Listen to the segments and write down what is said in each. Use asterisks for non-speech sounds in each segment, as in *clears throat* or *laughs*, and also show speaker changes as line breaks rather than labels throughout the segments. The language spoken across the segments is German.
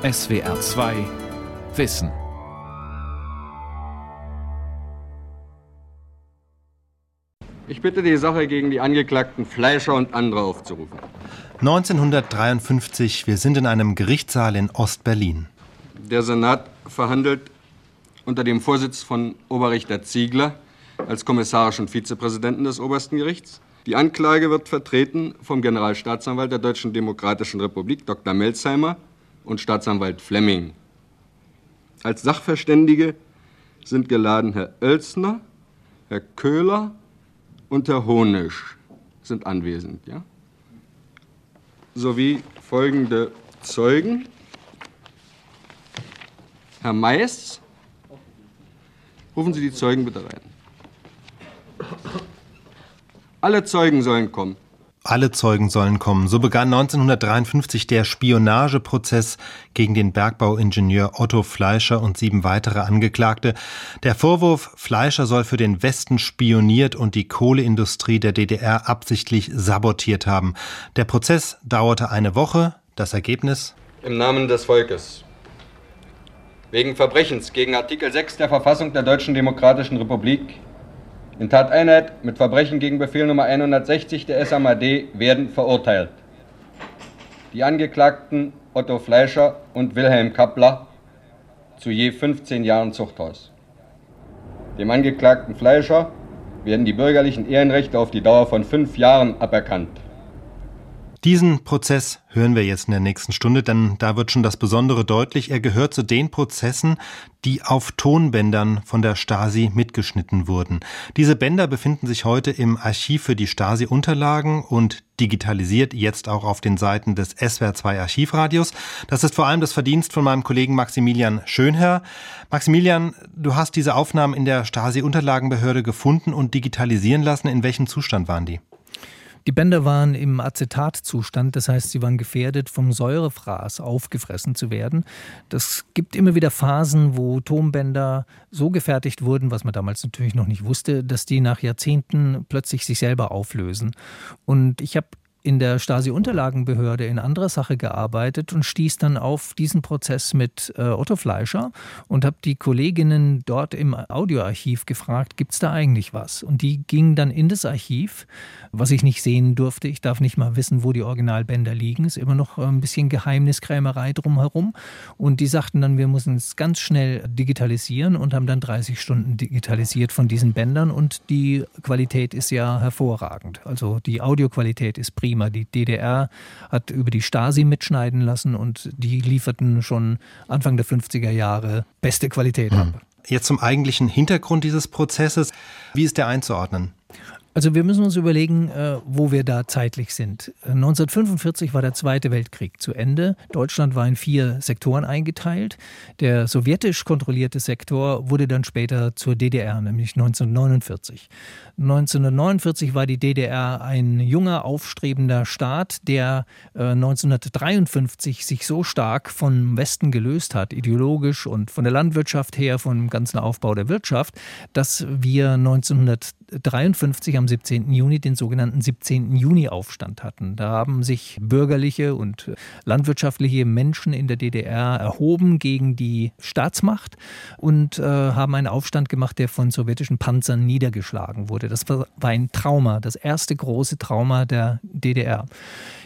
SWR 2 Wissen.
Ich bitte die Sache gegen die Angeklagten Fleischer und andere aufzurufen.
1953, wir sind in einem Gerichtssaal in Ostberlin.
Der Senat verhandelt unter dem Vorsitz von Oberrichter Ziegler als kommissarischen Vizepräsidenten des obersten Gerichts. Die Anklage wird vertreten vom Generalstaatsanwalt der Deutschen Demokratischen Republik, Dr. Melzheimer, und Staatsanwalt Flemming. Als Sachverständige sind geladen Herr Oelsner, Herr Köhler und Herr Honisch sind anwesend. Ja? Sowie folgende Zeugen. Herr Mais, rufen Sie die Zeugen bitte rein. Alle Zeugen sollen kommen.
Alle Zeugen sollen kommen. So begann 1953 der Spionageprozess gegen den Bergbauingenieur Otto Fleischer und sieben weitere Angeklagte. Der Vorwurf, Fleischer soll für den Westen spioniert und die Kohleindustrie der DDR absichtlich sabotiert haben. Der Prozess dauerte eine Woche. Das Ergebnis?
Im Namen des Volkes. Wegen Verbrechens gegen Artikel 6 der Verfassung der Deutschen Demokratischen Republik in Tateinheit mit Verbrechen gegen Befehl Nummer 160 der SMAD werden verurteilt. Die Angeklagten Otto Fleischer und Wilhelm Kappler zu je 15 Jahren Zuchthaus. Dem Angeklagten Fleischer werden die bürgerlichen Ehrenrechte auf die Dauer von fünf Jahren aberkannt.
Diesen Prozess hören wir jetzt in der nächsten Stunde, denn da wird schon das Besondere deutlich. Er gehört zu den Prozessen, die auf Tonbändern von der Stasi mitgeschnitten wurden. Diese Bänder befinden sich heute im Archiv für die Stasi-Unterlagen und digitalisiert jetzt auch auf den Seiten des SWR2 Archivradios. Das ist vor allem das Verdienst von meinem Kollegen Maximilian Schönherr. Maximilian, du hast diese Aufnahmen in der Stasi-Unterlagenbehörde gefunden und digitalisieren lassen. In welchem Zustand waren die?
Die Bänder waren im Acetatzustand, das heißt, sie waren gefährdet, vom Säurefraß aufgefressen zu werden. Das gibt immer wieder Phasen, wo Tonbänder so gefertigt wurden, was man damals natürlich noch nicht wusste, dass die nach Jahrzehnten plötzlich sich selber auflösen. Und ich habe in der Stasi-Unterlagenbehörde in anderer Sache gearbeitet und stieß dann auf diesen Prozess mit äh, Otto Fleischer und habe die Kolleginnen dort im Audioarchiv gefragt, gibt es da eigentlich was? Und die gingen dann in das Archiv, was ich nicht sehen durfte. Ich darf nicht mal wissen, wo die Originalbänder liegen. Ist immer noch ein bisschen Geheimniskrämerei drumherum. Und die sagten dann, wir müssen es ganz schnell digitalisieren und haben dann 30 Stunden digitalisiert von diesen Bändern und die Qualität ist ja hervorragend. Also die Audioqualität ist prima prima. Die DDR hat über die Stasi mitschneiden lassen und die lieferten schon Anfang der 50er Jahre beste Qualität ab. Hm.
Jetzt zum eigentlichen Hintergrund dieses Prozesses. Wie ist der einzuordnen?
Also wir müssen uns überlegen, äh, wo wir da zeitlich sind. 1945 war der Zweite Weltkrieg zu Ende. Deutschland war in vier Sektoren eingeteilt. Der sowjetisch kontrollierte Sektor wurde dann später zur DDR, nämlich 1949. 1949 war die DDR ein junger, aufstrebender Staat, der 1953 äh, sich so stark vom Westen gelöst hat, ideologisch und von der Landwirtschaft her, vom ganzen Aufbau der Wirtschaft, dass wir 1953 am 17. Juni den sogenannten 17. Juni-Aufstand hatten. Da haben sich bürgerliche und landwirtschaftliche Menschen in der DDR erhoben gegen die Staatsmacht und äh, haben einen Aufstand gemacht, der von sowjetischen Panzern niedergeschlagen wurde. Das war ein Trauma, das erste große Trauma der DDR.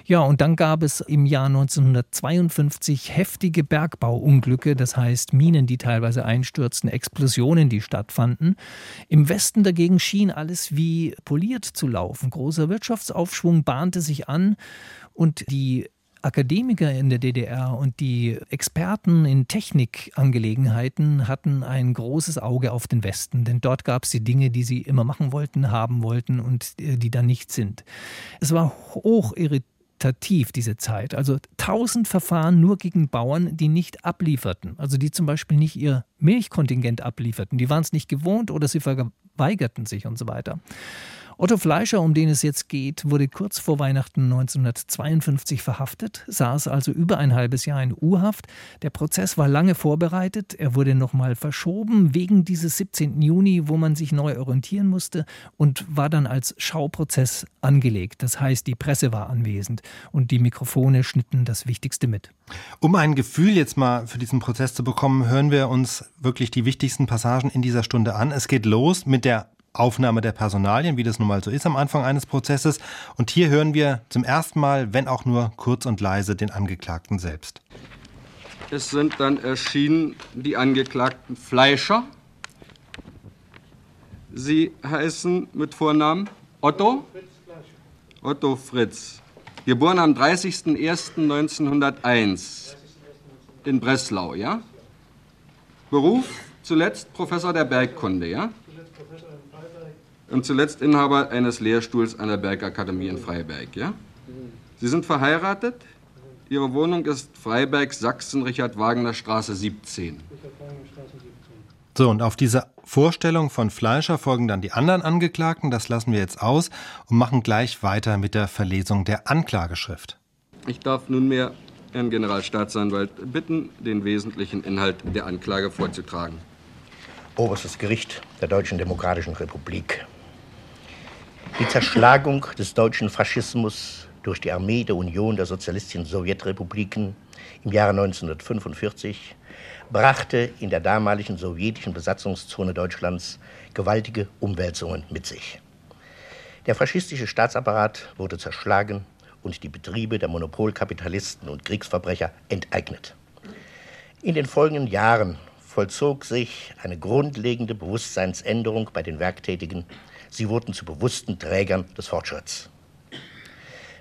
Ja, und dann gab es im Jahr 1952 heftige Bergbauunglücke, das heißt Minen, die teilweise einstürzten, Explosionen, die stattfanden. Im Westen dagegen schien alles wie poliert zu laufen. Großer Wirtschaftsaufschwung bahnte sich an und die Akademiker in der DDR und die Experten in Technikangelegenheiten hatten ein großes Auge auf den Westen, denn dort gab es die Dinge, die sie immer machen wollten, haben wollten und äh, die dann nicht sind. Es war hoch irritativ, diese Zeit. Also tausend Verfahren nur gegen Bauern, die nicht ablieferten. Also die zum Beispiel nicht ihr Milchkontingent ablieferten. Die waren es nicht gewohnt oder sie verweigerten sich und so weiter. Otto Fleischer, um den es jetzt geht, wurde kurz vor Weihnachten 1952 verhaftet, saß also über ein halbes Jahr in U-Haft. Der Prozess war lange vorbereitet, er wurde nochmal verschoben wegen dieses 17. Juni, wo man sich neu orientieren musste und war dann als Schauprozess angelegt. Das heißt, die Presse war anwesend und die Mikrofone schnitten das Wichtigste mit.
Um ein Gefühl jetzt mal für diesen Prozess zu bekommen, hören wir uns wirklich die wichtigsten Passagen in dieser Stunde an. Es geht los mit der Aufnahme der Personalien, wie das nun mal so ist am Anfang eines Prozesses. Und hier hören wir zum ersten Mal, wenn auch nur kurz und leise, den Angeklagten selbst.
Es sind dann erschienen die Angeklagten Fleischer. Sie heißen mit Vornamen Otto? Otto Fritz. Geboren am 30.01.1901 in Breslau, ja? Beruf zuletzt Professor der Bergkunde, ja? Und zuletzt Inhaber eines Lehrstuhls an der Bergakademie in Freiberg. Ja? Sie sind verheiratet. Ihre Wohnung ist Freiberg, Sachsen, Richard Wagner Straße 17.
So, und auf diese Vorstellung von Fleischer folgen dann die anderen Angeklagten. Das lassen wir jetzt aus und machen gleich weiter mit der Verlesung der Anklageschrift.
Ich darf nunmehr Herrn Generalstaatsanwalt bitten, den wesentlichen Inhalt der Anklage vorzutragen.
Oberstes Gericht der Deutschen Demokratischen Republik. Die Zerschlagung des deutschen Faschismus durch die Armee der Union der Sozialistischen Sowjetrepubliken im Jahre 1945 brachte in der damaligen sowjetischen Besatzungszone Deutschlands gewaltige Umwälzungen mit sich. Der faschistische Staatsapparat wurde zerschlagen und die Betriebe der Monopolkapitalisten und Kriegsverbrecher enteignet. In den folgenden Jahren vollzog sich eine grundlegende Bewusstseinsänderung bei den Werktätigen Sie wurden zu bewussten Trägern des Fortschritts.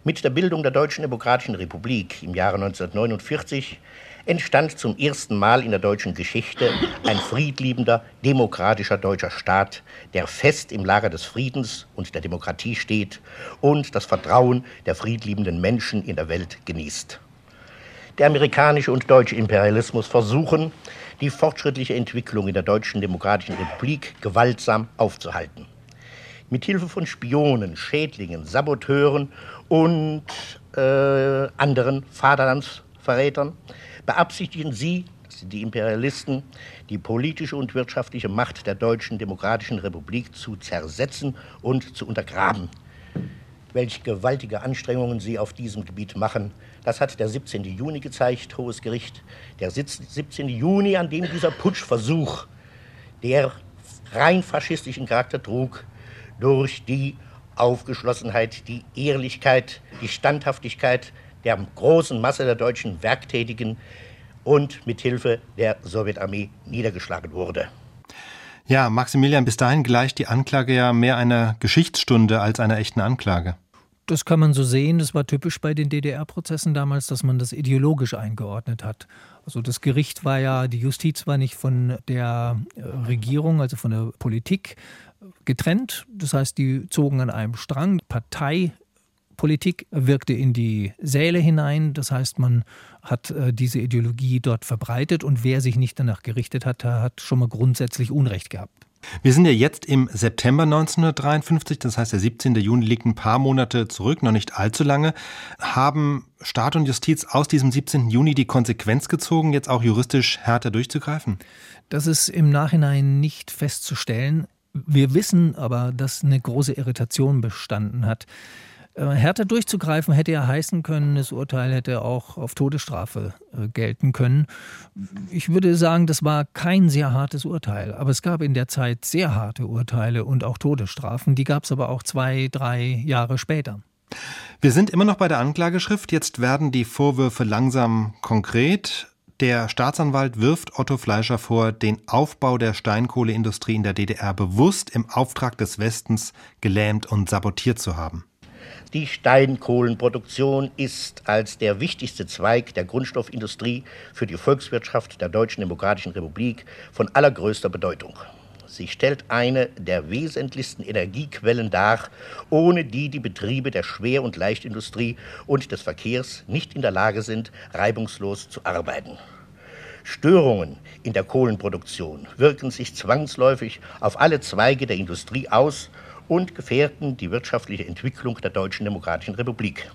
Mit der Bildung der Deutschen Demokratischen Republik im Jahre 1949 entstand zum ersten Mal in der deutschen Geschichte ein friedliebender, demokratischer deutscher Staat, der fest im Lager des Friedens und der Demokratie steht und das Vertrauen der friedliebenden Menschen in der Welt genießt. Der amerikanische und deutsche Imperialismus versuchen, die fortschrittliche Entwicklung in der Deutschen Demokratischen Republik gewaltsam aufzuhalten mit Hilfe von Spionen, Schädlingen, Saboteuren und äh, anderen Vaterlandsverrätern beabsichtigen sie, die Imperialisten, die politische und wirtschaftliche Macht der Deutschen Demokratischen Republik zu zersetzen und zu untergraben. Welche gewaltige Anstrengungen sie auf diesem Gebiet machen, das hat der 17. Juni gezeigt, Hohes Gericht. Der 17. Juni, an dem dieser Putschversuch, der rein faschistischen Charakter trug, durch die Aufgeschlossenheit, die Ehrlichkeit, die Standhaftigkeit der großen Masse der deutschen Werktätigen und mit Hilfe der Sowjetarmee niedergeschlagen wurde.
Ja, Maximilian, bis dahin gleicht die Anklage ja mehr einer Geschichtsstunde als einer echten Anklage.
Das kann man so sehen. Das war typisch bei den DDR-Prozessen damals, dass man das ideologisch eingeordnet hat. Also das Gericht war ja, die Justiz war nicht von der äh, Regierung, also von der Politik getrennt. Das heißt, die zogen an einem Strang. Parteipolitik wirkte in die Säle hinein. Das heißt, man hat äh, diese Ideologie dort verbreitet und wer sich nicht danach gerichtet hat, hat schon mal grundsätzlich Unrecht gehabt.
Wir sind ja jetzt im September 1953, das heißt der 17. Juni liegt ein paar Monate zurück, noch nicht allzu lange. Haben Staat und Justiz aus diesem 17. Juni die Konsequenz gezogen, jetzt auch juristisch härter durchzugreifen?
Das ist im Nachhinein nicht festzustellen. Wir wissen aber, dass eine große Irritation bestanden hat. Äh, härter durchzugreifen hätte ja heißen können, das Urteil hätte auch auf Todesstrafe äh, gelten können. Ich würde sagen, das war kein sehr hartes Urteil, aber es gab in der Zeit sehr harte Urteile und auch Todesstrafen. Die gab es aber auch zwei, drei Jahre später.
Wir sind immer noch bei der Anklageschrift. Jetzt werden die Vorwürfe langsam konkret. Der Staatsanwalt wirft Otto Fleischer vor, den Aufbau der Steinkohleindustrie in der DDR bewusst im Auftrag des Westens gelähmt und sabotiert zu haben.
Die Steinkohlenproduktion ist als der wichtigste Zweig der Grundstoffindustrie für die Volkswirtschaft der Deutschen Demokratischen Republik von allergrößter Bedeutung. Sie stellt eine der wesentlichsten Energiequellen dar, ohne die die Betriebe der Schwer- und Leichtindustrie und des Verkehrs nicht in der Lage sind, reibungslos zu arbeiten. Störungen in der Kohlenproduktion wirken sich zwangsläufig auf alle Zweige der Industrie aus und gefährden die wirtschaftliche Entwicklung der Deutschen Demokratischen Republik.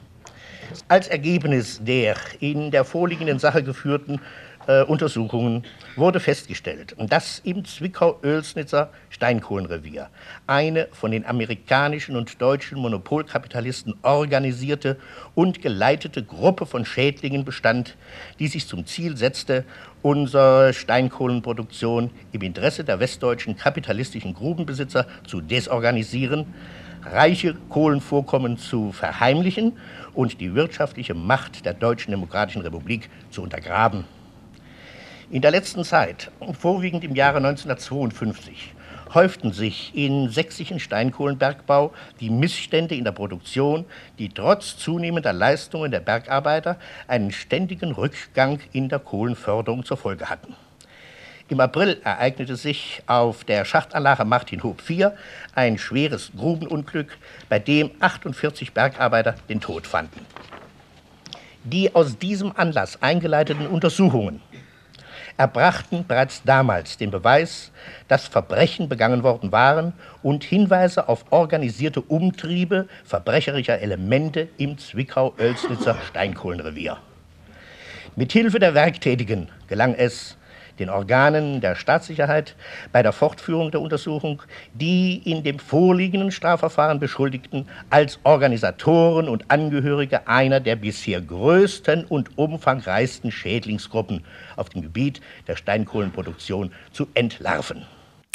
Als Ergebnis der in der vorliegenden Sache geführten äh, Untersuchungen wurde festgestellt, dass im Zwickau-Oelsnitzer Steinkohlenrevier eine von den amerikanischen und deutschen Monopolkapitalisten organisierte und geleitete Gruppe von Schädlingen bestand, die sich zum Ziel setzte, unsere Steinkohlenproduktion im Interesse der westdeutschen kapitalistischen Grubenbesitzer zu desorganisieren, reiche Kohlenvorkommen zu verheimlichen und die wirtschaftliche Macht der Deutschen Demokratischen Republik zu untergraben. In der letzten Zeit, vorwiegend im Jahre 1952, häuften sich in sächsischen Steinkohlenbergbau die Missstände in der Produktion, die trotz zunehmender Leistungen der Bergarbeiter einen ständigen Rückgang in der Kohlenförderung zur Folge hatten. Im April ereignete sich auf der Schachtanlage Martinhof 4 ein schweres Grubenunglück, bei dem 48 Bergarbeiter den Tod fanden. Die aus diesem Anlass eingeleiteten Untersuchungen erbrachten bereits damals den Beweis, dass Verbrechen begangen worden waren und Hinweise auf organisierte Umtriebe verbrecherischer Elemente im Zwickau-Oelsnitzer Steinkohlenrevier. Mithilfe der Werktätigen gelang es, den Organen der Staatssicherheit bei der Fortführung der Untersuchung die in dem vorliegenden Strafverfahren Beschuldigten als Organisatoren und Angehörige einer der bisher größten und umfangreichsten Schädlingsgruppen auf dem Gebiet der Steinkohlenproduktion zu entlarven.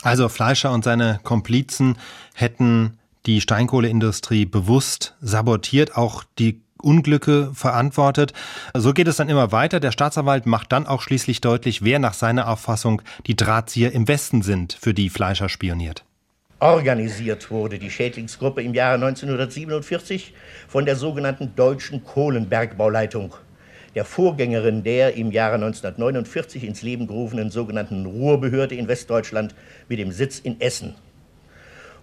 Also Fleischer und seine Komplizen hätten die Steinkohleindustrie bewusst sabotiert, auch die Unglücke verantwortet. So geht es dann immer weiter. Der Staatsanwalt macht dann auch schließlich deutlich, wer nach seiner Auffassung die Drahtzieher im Westen sind, für die Fleischer spioniert.
Organisiert wurde die Schädlingsgruppe im Jahre 1947 von der sogenannten Deutschen Kohlenbergbauleitung, der Vorgängerin der im Jahre 1949 ins Leben gerufenen sogenannten Ruhrbehörde in Westdeutschland mit dem Sitz in Essen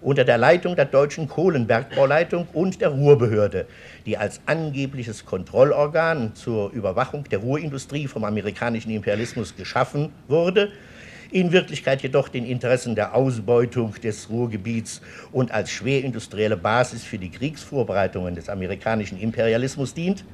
unter der Leitung der Deutschen Kohlenbergbauleitung und der Ruhrbehörde, die als angebliches Kontrollorgan zur Überwachung der Ruhrindustrie vom amerikanischen Imperialismus geschaffen wurde, in Wirklichkeit jedoch den Interessen der Ausbeutung des Ruhrgebiets und als schwerindustrielle Basis für die Kriegsvorbereitungen des amerikanischen Imperialismus dient,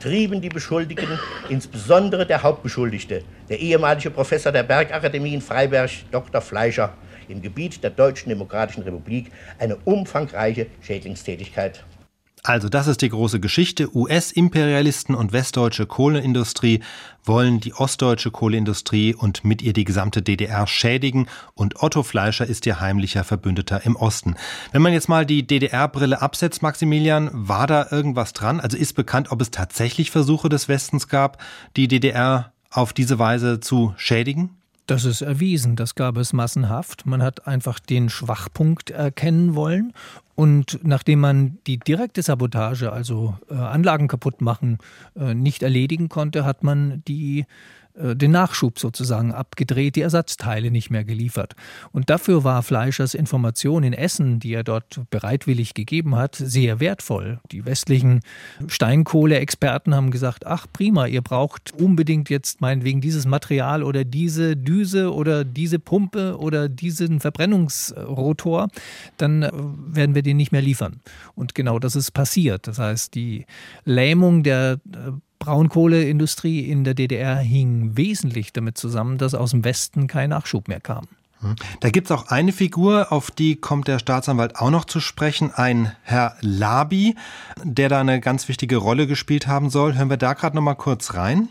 trieben die Beschuldigten, insbesondere der Hauptbeschuldigte, der ehemalige Professor der Bergakademie in Freiberg, Dr. Fleischer, im Gebiet der Deutschen Demokratischen Republik eine umfangreiche Schädlingstätigkeit.
Also das ist die große Geschichte. US-Imperialisten und westdeutsche Kohleindustrie wollen die ostdeutsche Kohleindustrie und mit ihr die gesamte DDR schädigen und Otto Fleischer ist ihr heimlicher Verbündeter im Osten. Wenn man jetzt mal die DDR-Brille absetzt, Maximilian, war da irgendwas dran? Also ist bekannt, ob es tatsächlich Versuche des Westens gab, die DDR auf diese Weise zu schädigen?
Das ist erwiesen, das gab es massenhaft. Man hat einfach den Schwachpunkt erkennen wollen und nachdem man die direkte Sabotage, also äh, Anlagen kaputt machen, äh, nicht erledigen konnte, hat man die den Nachschub sozusagen abgedreht, die Ersatzteile nicht mehr geliefert. Und dafür war Fleischers Information in Essen, die er dort bereitwillig gegeben hat, sehr wertvoll. Die westlichen Steinkohleexperten haben gesagt, ach prima, ihr braucht unbedingt jetzt meinetwegen dieses Material oder diese Düse oder diese Pumpe oder diesen Verbrennungsrotor, dann äh, werden wir den nicht mehr liefern. Und genau das ist passiert. Das heißt, die Lähmung der äh, Braunkohleindustrie in der DDR hing wesentlich damit zusammen, dass aus dem Westen kein Nachschub mehr kam.
Hm. Da gibt es auch eine Figur, auf die kommt der Staatsanwalt auch noch zu sprechen, ein Herr Labi, der da eine ganz wichtige Rolle gespielt haben soll. Hören wir da gerade noch mal kurz rein.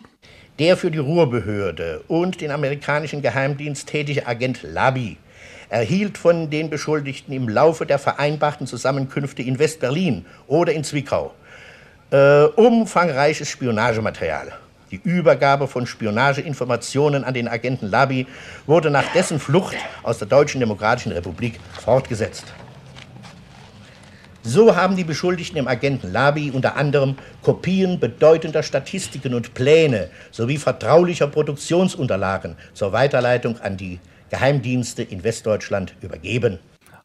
Der für die Ruhrbehörde und den amerikanischen Geheimdienst tätige Agent Labi erhielt von den Beschuldigten im Laufe der vereinbarten Zusammenkünfte in West-Berlin oder in Zwickau äh, umfangreiches Spionagematerial. Die Übergabe von Spionageinformationen an den Agenten Labi wurde nach dessen Flucht aus der Deutschen Demokratischen Republik fortgesetzt. So haben die Beschuldigten dem Agenten Labi unter anderem Kopien bedeutender Statistiken und Pläne sowie vertraulicher Produktionsunterlagen zur Weiterleitung an die Geheimdienste in Westdeutschland übergeben.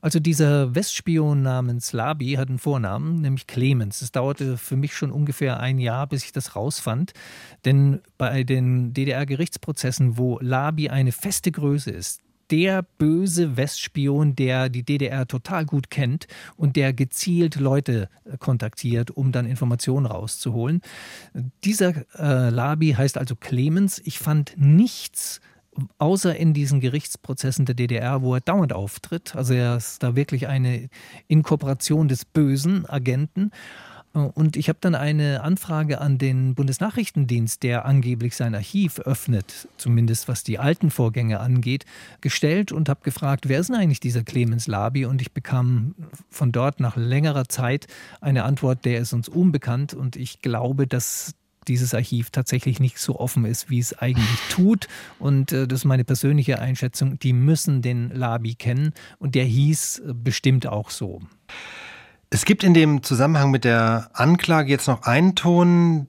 Also dieser Westspion namens Labi hat einen Vornamen, nämlich Clemens. Es dauerte für mich schon ungefähr ein Jahr, bis ich das rausfand. Denn bei den DDR-Gerichtsprozessen, wo Labi eine feste Größe ist, der böse Westspion, der die DDR total gut kennt und der gezielt Leute kontaktiert, um dann Informationen rauszuholen. Dieser äh, Labi heißt also Clemens. Ich fand nichts außer in diesen Gerichtsprozessen der DDR, wo er dauernd auftritt. Also er ist da wirklich eine Inkorporation des bösen Agenten. Und ich habe dann eine Anfrage an den Bundesnachrichtendienst, der angeblich sein Archiv öffnet, zumindest was die alten Vorgänge angeht, gestellt und habe gefragt, wer ist denn eigentlich dieser Clemens Labi? Und ich bekam von dort nach längerer Zeit eine Antwort, der ist uns unbekannt. Und ich glaube, dass dieses Archiv tatsächlich nicht so offen ist, wie es eigentlich tut. Und äh, das ist meine persönliche Einschätzung. Die müssen den Labi kennen. Und der hieß äh, bestimmt auch so.
Es gibt in dem Zusammenhang mit der Anklage jetzt noch einen Ton,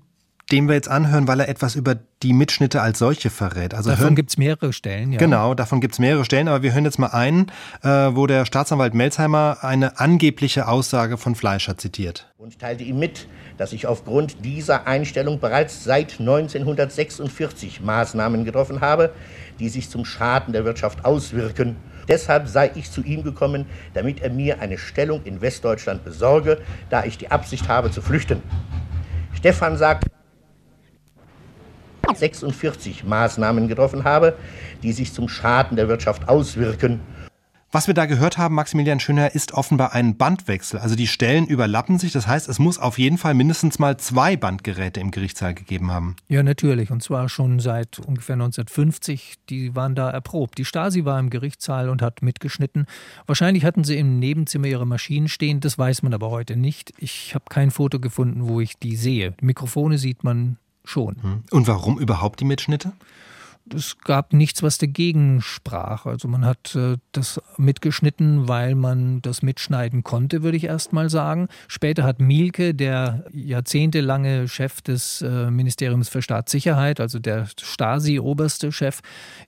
den wir jetzt anhören, weil er etwas über die Mitschnitte als solche verrät.
Also davon gibt es mehrere Stellen,
ja. Genau, davon gibt es mehrere Stellen, aber wir hören jetzt mal einen, äh, wo der Staatsanwalt Melzheimer eine angebliche Aussage von Fleischer zitiert.
Und teilte ihm mit, dass ich aufgrund dieser Einstellung bereits seit 1946 Maßnahmen getroffen habe, die sich zum Schaden der Wirtschaft auswirken Deshalb sei ich zu ihm gekommen, damit er mir eine Stellung in Westdeutschland besorge, da ich die Absicht habe zu flüchten. Stefan sagt, 46 Maßnahmen getroffen habe, die sich zum Schaden der Wirtschaft auswirken
was wir da gehört haben, Maximilian Schöner, ist offenbar ein Bandwechsel. Also die Stellen überlappen sich. Das heißt, es muss auf jeden Fall mindestens mal zwei Bandgeräte im Gerichtssaal gegeben haben.
Ja, natürlich. Und zwar schon seit ungefähr 1950. Die waren da erprobt. Die Stasi war im Gerichtssaal und hat mitgeschnitten. Wahrscheinlich hatten sie im Nebenzimmer ihre Maschinen stehen. Das weiß man aber heute nicht. Ich habe kein Foto gefunden, wo ich die sehe. Die Mikrofone sieht man schon. Hm.
Und warum überhaupt die Mitschnitte?
es gab nichts, was dagegen sprach. Also man hat äh, das mitgeschnitten, weil man das mitschneiden konnte, würde ich erst mal sagen. Später hat Mielke, der jahrzehntelange Chef des äh, Ministeriums für Staatssicherheit, also der Stasi-oberste Chef,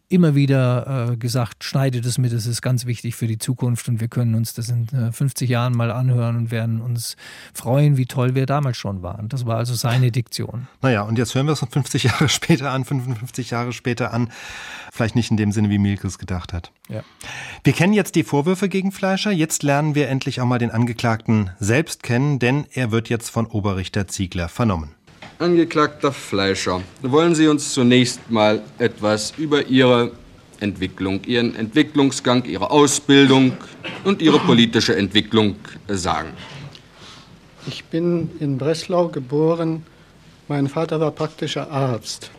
immer wieder äh, gesagt, schneidet es mit, es ist ganz wichtig für die Zukunft und wir können uns das in 50 Jahren mal anhören und werden uns freuen, wie toll wir damals schon waren. Das war also seine Diktion.
Naja, und jetzt hören wir es noch 50 *laughs* Jahre später an, 55 Jahre später an. Vielleicht nicht in dem Sinne, wie Mielke es gedacht hat. Ja. Wir kennen jetzt die Vorwürfe gegen Fleischer. Jetzt lernen wir endlich auch mal den Angeklagten selbst kennen, denn er wird jetzt von Oberrichter Ziegler vernommen.
Angeklagter Fleischer, wollen Sie uns zunächst mal etwas über Ihre Entwicklung, Ihren Entwicklungsgang, Ihre Ausbildung und Ihre politische Entwicklung sagen?
Ich bin in Breslau geboren. Mein Vater war praktischer Arzt.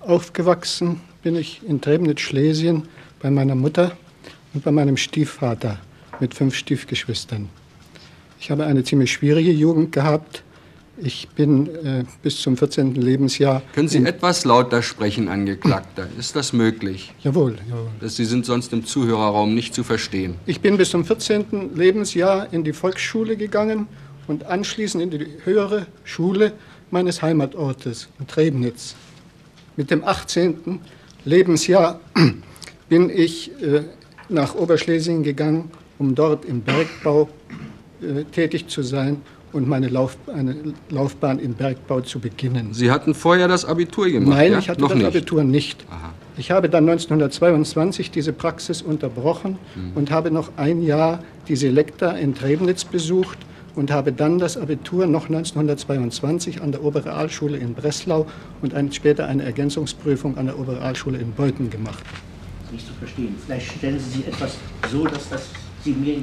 Aufgewachsen bin ich in Trebnitz, Schlesien, bei meiner Mutter und bei meinem Stiefvater mit fünf Stiefgeschwistern. Ich habe eine ziemlich schwierige Jugend gehabt. Ich bin äh, bis zum 14. Lebensjahr.
Können Sie etwas lauter sprechen, Angeklagter? Ist das möglich?
Jawohl, jawohl.
Sie sind sonst im Zuhörerraum nicht zu verstehen.
Ich bin bis zum 14. Lebensjahr in die Volksschule gegangen und anschließend in die höhere Schule meines Heimatortes in Trebnitz. Mit dem 18. Lebensjahr *clears throat* bin ich äh, nach Oberschlesien gegangen, um dort im Bergbau äh, tätig zu sein und meine Lauf, eine Laufbahn im Bergbau zu beginnen.
Sie hatten vorher das Abitur gemacht?
Nein,
ja?
ich hatte Noch das nicht. Abitur nicht. Aha. Ich habe dann 1922 diese Praxis unterbrochen mhm. und habe noch ein Jahr die Selekta in Trebnitz besucht und habe dann das Abitur noch 1922 an der Oberrealschule in Breslau und ein, später eine Ergänzungsprüfung an der Oberrealschule in Beuthen gemacht.
Nicht zu verstehen. Vielleicht stellen Sie sich etwas so, dass das Sie mir in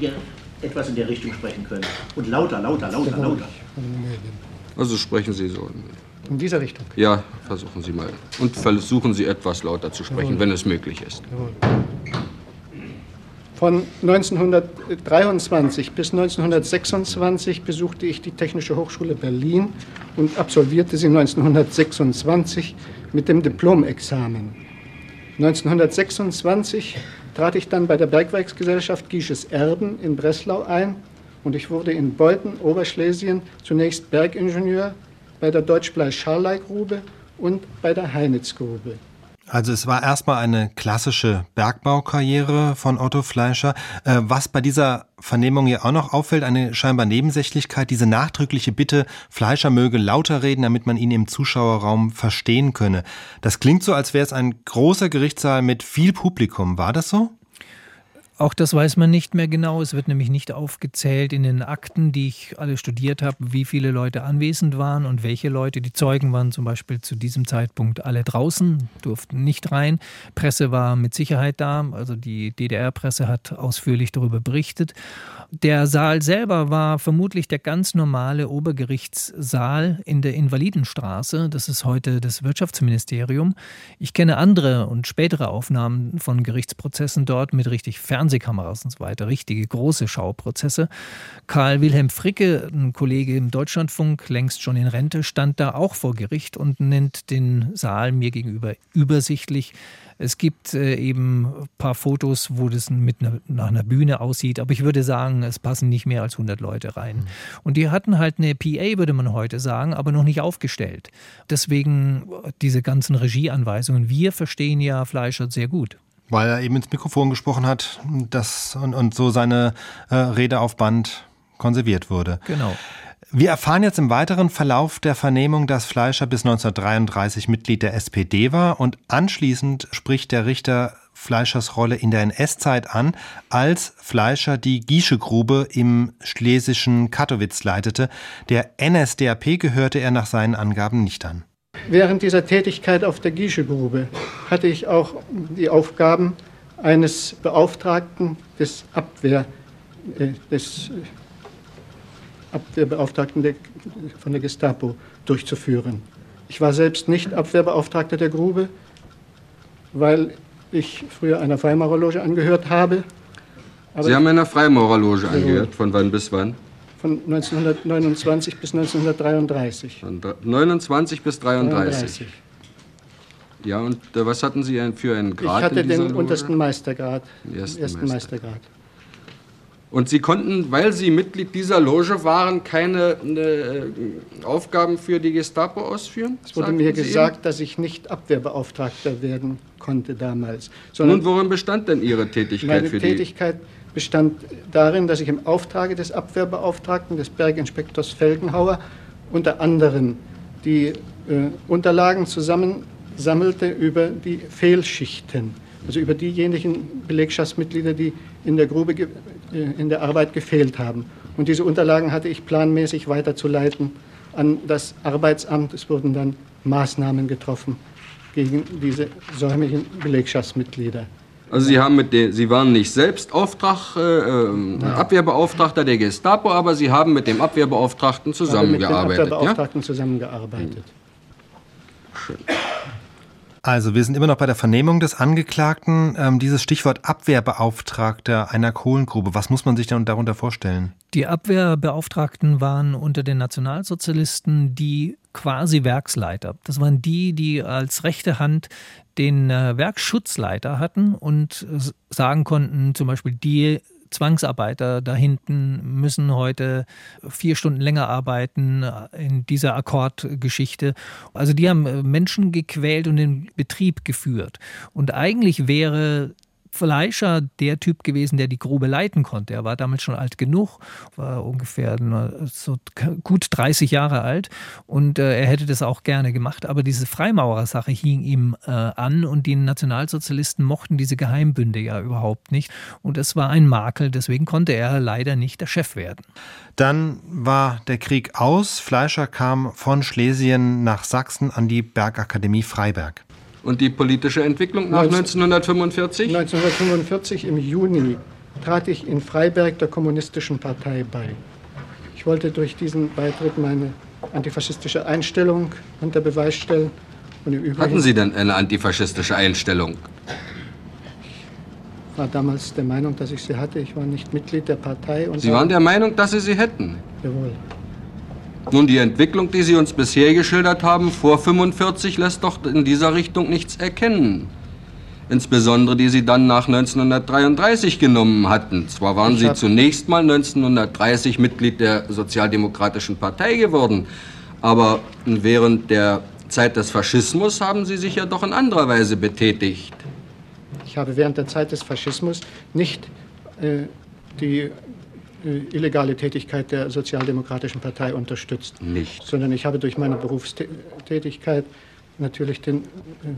etwas in der Richtung sprechen können. Und lauter, lauter, lauter, lauter.
Also sprechen Sie so.
In dieser Richtung?
Ja, versuchen Sie mal. Und versuchen Sie etwas lauter zu sprechen, Jawohl. wenn es möglich ist. Jawohl.
Von 1923 bis 1926 besuchte ich die Technische Hochschule Berlin und absolvierte sie 1926 mit dem Diplomexamen. 1926 trat ich dann bei der Bergwerksgesellschaft Giesches Erben in Breslau ein und ich wurde in Beuthen, Oberschlesien, zunächst Bergingenieur bei der Deutschblei-Scharlei-Grube und bei der Heinitz-Grube.
Also es war erstmal eine klassische Bergbaukarriere von Otto Fleischer. Äh, was bei dieser Vernehmung ja auch noch auffällt, eine scheinbar Nebensächlichkeit, diese nachdrückliche Bitte, Fleischer möge lauter reden, damit man ihn im Zuschauerraum verstehen könne. Das klingt so, als wäre es ein großer Gerichtssaal mit viel Publikum. War das so?
Auch das weiß man nicht mehr genau. Es wird nämlich nicht aufgezählt in den Akten, die ich alle studiert habe, wie viele Leute anwesend waren und welche Leute. Die Zeugen waren zum Beispiel zu diesem Zeitpunkt alle draußen, durften nicht rein. Presse war mit Sicherheit da. Also die DDR-Presse hat ausführlich darüber berichtet. Der Saal selber war vermutlich der ganz normale Obergerichtssaal in der Invalidenstraße. Das ist heute das Wirtschaftsministerium. Ich kenne andere und spätere Aufnahmen von Gerichtsprozessen dort mit richtig Fernsehkameras und so weiter, richtige große Schauprozesse. Karl Wilhelm Fricke, ein Kollege im Deutschlandfunk, längst schon in Rente, stand da auch vor Gericht und nennt den Saal mir gegenüber übersichtlich es gibt äh, eben ein paar Fotos, wo das mit ne, nach einer Bühne aussieht, aber ich würde sagen, es passen nicht mehr als 100 Leute rein. Mhm. Und die hatten halt eine PA, würde man heute sagen, aber noch nicht aufgestellt. Deswegen diese ganzen Regieanweisungen. Wir verstehen ja Fleischer sehr gut
weil er eben ins Mikrofon gesprochen hat das, und, und so seine äh, Rede auf Band konserviert wurde.
Genau.
Wir erfahren jetzt im weiteren Verlauf der Vernehmung, dass Fleischer bis 1933 Mitglied der SPD war und anschließend spricht der Richter Fleischers Rolle in der NS-Zeit an, als Fleischer die Gieschegrube im schlesischen Kattowitz leitete. Der NSDAP gehörte er nach seinen Angaben nicht an.
Während dieser Tätigkeit auf der Gieschegrube hatte ich auch die Aufgaben eines Beauftragten des Abwehr, äh, des Abwehrbeauftragten der, von der Gestapo durchzuführen. Ich war selbst nicht Abwehrbeauftragter der Grube, weil ich früher einer Freimaurerloge angehört habe.
Sie haben einer Freimaurerloge angehört. Von wann bis wann?
Von 1929 bis 1933.
Von 29 bis 33. Ja, und äh, was hatten Sie für einen Grad?
Ich hatte den untersten Meistergrad.
Den ersten, ersten Meistergrad. Meistergrad. Und Sie konnten, weil Sie Mitglied dieser Loge waren, keine äh, Aufgaben für die Gestapo ausführen?
Es wurde mir Sie gesagt, eben? dass ich nicht Abwehrbeauftragter werden konnte damals.
Nun, worin bestand denn Ihre Tätigkeit
meine
für
Tätigkeit bestand darin, dass ich im Auftrage des Abwehrbeauftragten, des Berginspektors Felgenhauer, unter anderem die äh, Unterlagen zusammensammelte über die Fehlschichten, also über diejenigen Belegschaftsmitglieder, die in der Grube in der Arbeit gefehlt haben. Und diese Unterlagen hatte ich planmäßig weiterzuleiten an das Arbeitsamt. Es wurden dann Maßnahmen getroffen gegen diese säumlichen Belegschaftsmitglieder.
Also Sie, haben mit den, Sie waren nicht selbst Auftrag, äh, äh Abwehrbeauftragter der Gestapo, aber Sie haben mit dem Abwehrbeauftragten zusammengearbeitet. Mit dem
Abwehrbeauftragten ja? zusammengearbeitet.
Schön. Also, wir sind immer noch bei der Vernehmung des Angeklagten. Ähm, dieses Stichwort Abwehrbeauftragter einer Kohlengrube, was muss man sich denn darunter vorstellen?
Die Abwehrbeauftragten waren unter den Nationalsozialisten die quasi Werksleiter. Das waren die, die als rechte Hand den äh, Werksschutzleiter hatten und sagen konnten, zum Beispiel die Zwangsarbeiter da hinten müssen heute vier Stunden länger arbeiten in dieser Akkordgeschichte. Also die haben Menschen gequält und den Betrieb geführt. Und eigentlich wäre Fleischer der Typ gewesen, der die Grube leiten konnte. Er war damals schon alt genug, war ungefähr so gut 30 Jahre alt und äh, er hätte das auch gerne gemacht. Aber diese Freimaurersache hing ihm äh, an und die Nationalsozialisten mochten diese Geheimbünde ja überhaupt nicht. Und es war ein Makel, deswegen konnte er leider nicht der Chef werden.
Dann war der Krieg aus. Fleischer kam von Schlesien nach Sachsen an die Bergakademie Freiberg.
Und die politische Entwicklung nach 1945?
1945 im Juni trat ich in Freiberg der Kommunistischen Partei bei. Ich wollte durch diesen Beitritt meine antifaschistische Einstellung unter Beweis stellen.
Hatten Sie denn eine antifaschistische Einstellung?
Ich war damals der Meinung, dass ich sie hatte. Ich war nicht Mitglied der Partei.
Sie waren der Meinung, dass Sie sie hätten?
Jawohl.
Nun, die Entwicklung, die Sie uns bisher geschildert haben, vor 45, lässt doch in dieser Richtung nichts erkennen. Insbesondere die Sie dann nach 1933 genommen hatten. Zwar waren Sie zunächst mal 1930 Mitglied der Sozialdemokratischen Partei geworden, aber während der Zeit des Faschismus haben Sie sich ja doch in anderer Weise betätigt.
Ich habe während der Zeit des Faschismus nicht äh, die illegale Tätigkeit der Sozialdemokratischen Partei unterstützt.
Nicht.
Sondern ich habe durch meine Berufstätigkeit natürlich den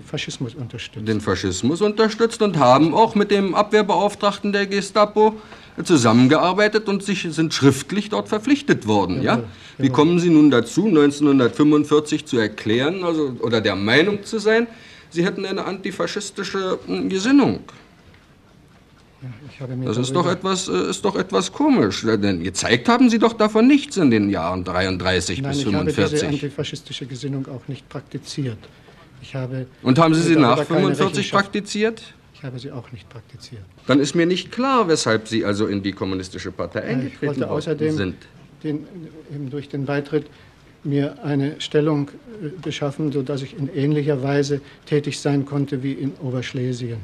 Faschismus unterstützt.
Den Faschismus unterstützt und haben auch mit dem Abwehrbeauftragten der Gestapo zusammengearbeitet und sich sind schriftlich dort verpflichtet worden. Ja? Wie kommen Sie nun dazu, 1945 zu erklären, also oder der Meinung zu sein, Sie hätten eine antifaschistische hm, Gesinnung? Das ist doch, etwas, äh, ist doch etwas komisch. Denn gezeigt haben Sie doch davon nichts in den Jahren 33
Nein,
bis
45. Ich habe diese antifaschistische Gesinnung auch nicht praktiziert. Ich habe
Und haben Sie sie nach 45 praktiziert?
Ich habe sie auch nicht praktiziert.
Dann ist mir nicht klar, weshalb Sie also in die Kommunistische Partei eingetreten ich wollte
außerdem
sind.
Den, eben durch den Beitritt mir eine Stellung äh, beschaffen, sodass ich in ähnlicher Weise tätig sein konnte wie in Oberschlesien.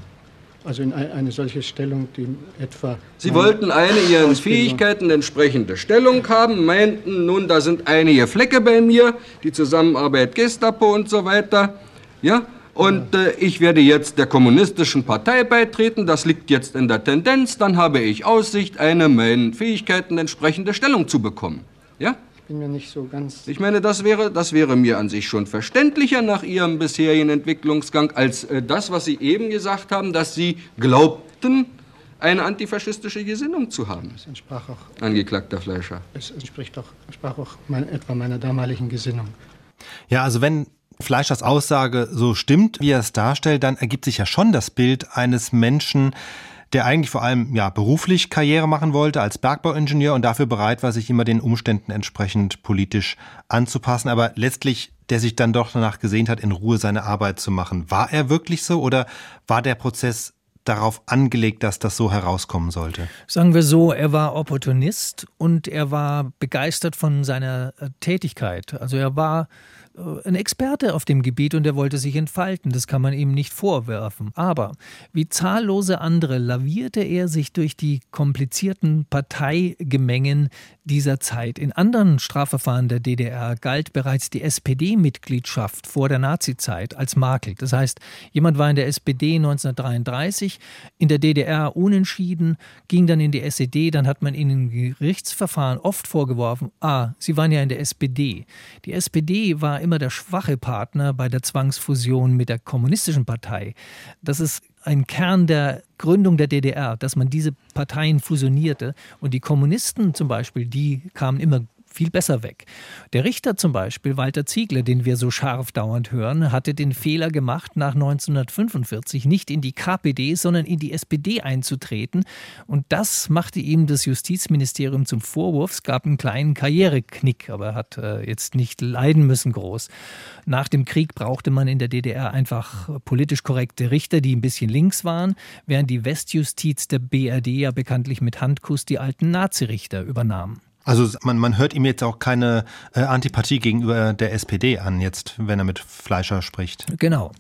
Also in eine solche Stellung, die etwa.
Sie wollten eine Ihren Fähigkeiten entsprechende Stellung haben, meinten, nun, da sind einige Flecke bei mir, die Zusammenarbeit Gestapo und so weiter. Ja? Und äh, ich werde jetzt der kommunistischen Partei beitreten, das liegt jetzt in der Tendenz, dann habe ich Aussicht, eine meinen Fähigkeiten entsprechende Stellung zu bekommen. Ja?
Bin mir nicht so ganz.
Ich meine, das wäre, das wäre mir an sich schon verständlicher nach Ihrem bisherigen Entwicklungsgang als äh, das, was Sie eben gesagt haben, dass Sie glaubten, eine antifaschistische Gesinnung zu haben.
Es entsprach auch.
Angeklagter Fleischer.
Es entspricht auch, entsprach auch mein, etwa meiner damaligen Gesinnung.
Ja, also wenn Fleischers Aussage so stimmt, wie er es darstellt, dann ergibt sich ja schon das Bild eines Menschen, der eigentlich vor allem ja beruflich Karriere machen wollte als Bergbauingenieur und dafür bereit war, sich immer den Umständen entsprechend politisch anzupassen, aber letztlich der sich dann doch danach gesehnt hat, in Ruhe seine Arbeit zu machen. War er wirklich so oder war der Prozess darauf angelegt, dass das so herauskommen sollte?
Sagen wir so, er war Opportunist und er war begeistert von seiner äh, Tätigkeit. Also er war ein Experte auf dem Gebiet und er wollte sich entfalten. Das kann man ihm nicht vorwerfen. Aber wie zahllose andere lavierte er sich durch die komplizierten Parteigemengen dieser Zeit. In anderen Strafverfahren der DDR galt bereits die SPD-Mitgliedschaft vor der Nazizeit als Makel. Das heißt, jemand war in der SPD 1933, in der DDR unentschieden, ging dann in die SED, dann hat man ihnen in Gerichtsverfahren oft vorgeworfen, ah, sie waren ja in der SPD. Die SPD war immer der schwache Partner bei der Zwangsfusion mit der kommunistischen Partei. Das ist ein Kern der Gründung der DDR, dass man diese Parteien fusionierte. Und die Kommunisten zum Beispiel, die kamen immer viel besser weg. Der Richter zum Beispiel, Walter Ziegler, den wir so scharf dauernd hören, hatte den Fehler gemacht, nach 1945 nicht in die KPD, sondern in die SPD einzutreten. Und das machte ihm das Justizministerium zum Vorwurf. Es gab einen kleinen Karriereknick, aber er hat äh, jetzt nicht leiden müssen groß. Nach dem Krieg brauchte man in der DDR einfach politisch korrekte Richter, die ein bisschen links waren, während die Westjustiz der BRD ja bekanntlich mit Handkuss die alten Nazirichter übernahm.
Also man, man hört ihm jetzt auch keine äh, Antipathie gegenüber der SPD an, jetzt, wenn er mit Fleischer spricht.
Genau.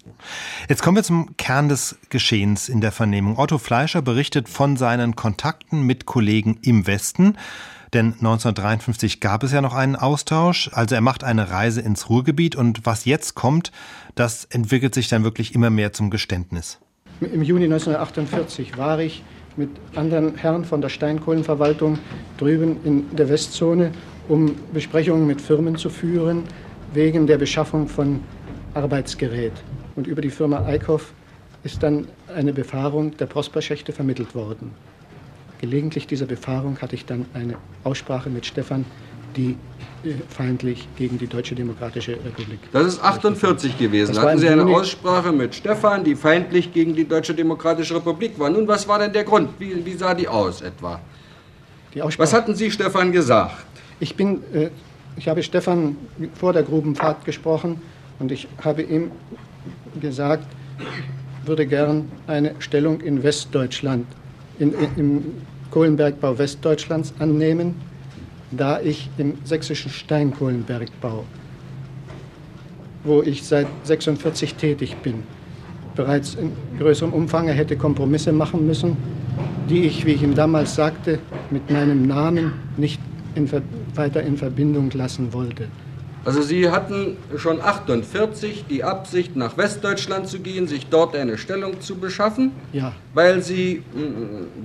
Jetzt kommen wir zum Kern des Geschehens in der Vernehmung. Otto Fleischer berichtet von seinen Kontakten mit Kollegen im Westen. Denn 1953 gab es ja noch einen Austausch. Also er macht eine Reise ins Ruhrgebiet und was jetzt kommt, das entwickelt sich dann wirklich immer mehr zum Geständnis.
Im Juni 1948 war ich mit anderen Herren von der Steinkohlenverwaltung drüben in der Westzone, um Besprechungen mit Firmen zu führen wegen der Beschaffung von Arbeitsgerät. Und über die Firma Eickhoff ist dann eine Befahrung der Prosperschächte vermittelt worden. Gelegentlich dieser Befahrung hatte ich dann eine Aussprache mit Stefan, die feindlich gegen die Deutsche Demokratische Republik.
Das ist 48 gewesen. Das Hatten Sie eine Aussprache mit Stefan, die feindlich gegen die Deutsche Demokratische Republik war. Nun, was war denn der Grund? Wie, wie sah die aus etwa? Die was hatten Sie Stefan gesagt?
Ich bin, äh, ich habe Stefan vor der Grubenfahrt gesprochen und ich habe ihm gesagt, würde gern eine Stellung in Westdeutschland, in, in, im Kohlenbergbau Westdeutschlands annehmen da ich im sächsischen Steinkohlenbergbau, wo ich seit 46 tätig bin, bereits in größerem Umfang hätte Kompromisse machen müssen, die ich, wie ich ihm damals sagte, mit meinem Namen nicht in, weiter in Verbindung lassen wollte.
Also Sie hatten schon 48 die Absicht, nach Westdeutschland zu gehen, sich dort eine Stellung zu beschaffen,
ja.
weil Sie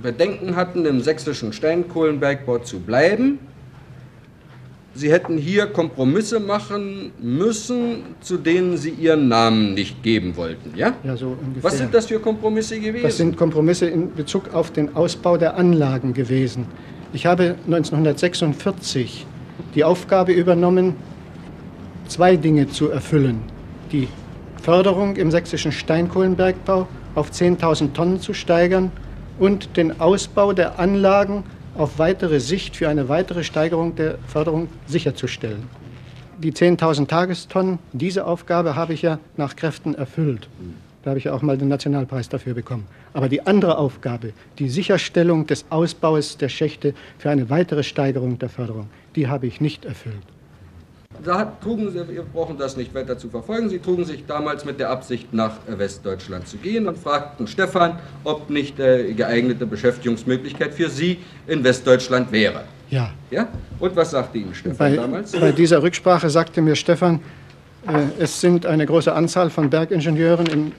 Bedenken hatten, im sächsischen Steinkohlenbergbau zu bleiben Sie hätten hier Kompromisse machen müssen, zu denen Sie Ihren Namen nicht geben wollten, ja?
Ja, so ungefähr.
Was sind das für Kompromisse gewesen?
Das sind Kompromisse in Bezug auf den Ausbau der Anlagen gewesen. Ich habe 1946 die Aufgabe übernommen, zwei Dinge zu erfüllen. Die Förderung im sächsischen Steinkohlenbergbau auf 10.000 Tonnen zu steigern und den Ausbau der Anlagen auf weitere Sicht für eine weitere Steigerung der Förderung sicherzustellen. Die 10.000 Tagestonnen, diese Aufgabe habe ich ja nach Kräften erfüllt. Da habe ich ja auch mal den Nationalpreis dafür bekommen. Aber die andere Aufgabe, die Sicherstellung des Ausbaus der Schächte für eine weitere Steigerung der Förderung, die habe ich nicht erfüllt.
Da trugen sie, wir brauchen das nicht weiter zu verfolgen, sie trugen sich damals mit der Absicht, nach Westdeutschland zu gehen und fragten Stefan, ob nicht äh, geeignete Beschäftigungsmöglichkeit für sie in Westdeutschland wäre.
Ja.
Ja? Und was sagte Ihnen Stefan
Bei,
damals?
bei dieser Rücksprache sagte mir Stefan, äh, es sind eine große Anzahl von Bergingenieuren im,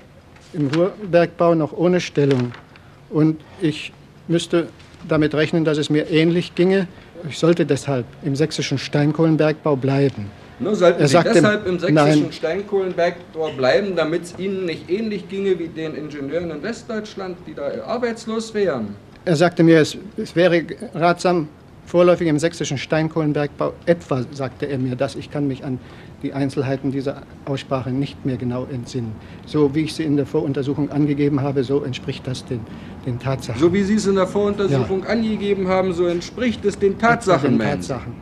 im Ruhrbergbau noch ohne Stellung. Und ich müsste damit rechnen, dass es mir ähnlich ginge. Ich sollte deshalb im sächsischen Steinkohlenbergbau bleiben.
Nur sollten
Er
Sie
sagte-
deshalb im sächsischen
Nein.
Steinkohlenbergbau bleiben, damit es Ihnen nicht ähnlich ginge wie den Ingenieuren in Westdeutschland, die da arbeitslos wären.
Er sagte mir, es, es wäre ratsam, vorläufig im sächsischen Steinkohlenbergbau, etwa sagte er mir das, ich kann mich an die Einzelheiten dieser Aussprache nicht mehr genau entsinnen. So wie ich sie in der Voruntersuchung angegeben habe, so entspricht das den, den Tatsachen.
So wie Sie es in der Voruntersuchung angegeben haben, so entspricht es den Tatsachen,
den. Tatsachen.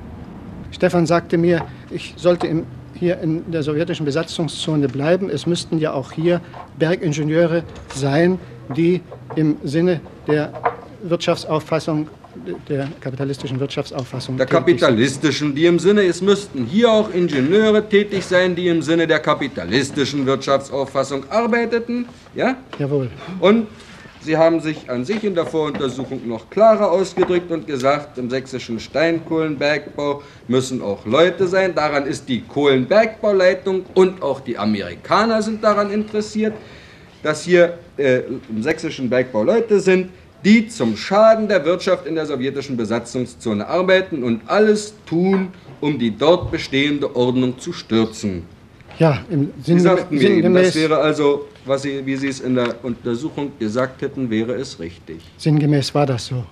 Stefan sagte mir, ich sollte im, hier in der sowjetischen Besatzungszone bleiben. Es müssten ja auch hier Bergingenieure sein, die im Sinne der Wirtschaftsauffassung, der kapitalistischen Wirtschaftsauffassung
Der kapitalistischen, die im Sinne, es müssten hier auch Ingenieure tätig sein, die im Sinne der kapitalistischen Wirtschaftsauffassung arbeiteten, ja?
Jawohl.
Und Sie haben sich an sich in der Voruntersuchung noch klarer ausgedrückt und gesagt, im sächsischen Steinkohlenbergbau müssen auch Leute sein. Daran ist die Kohlenbergbauleitung und auch die Amerikaner sind daran interessiert, dass hier äh, im sächsischen Bergbau Leute sind, die zum Schaden der Wirtschaft in der sowjetischen Besatzungszone arbeiten und alles tun, um die dort bestehende Ordnung zu stürzen.
Ja, im
Sie
Sinn,
sagten mir eben, das wäre also, was Sie, wie Sie es in der Untersuchung gesagt hätten, wäre es richtig.
sinngemäß war das so.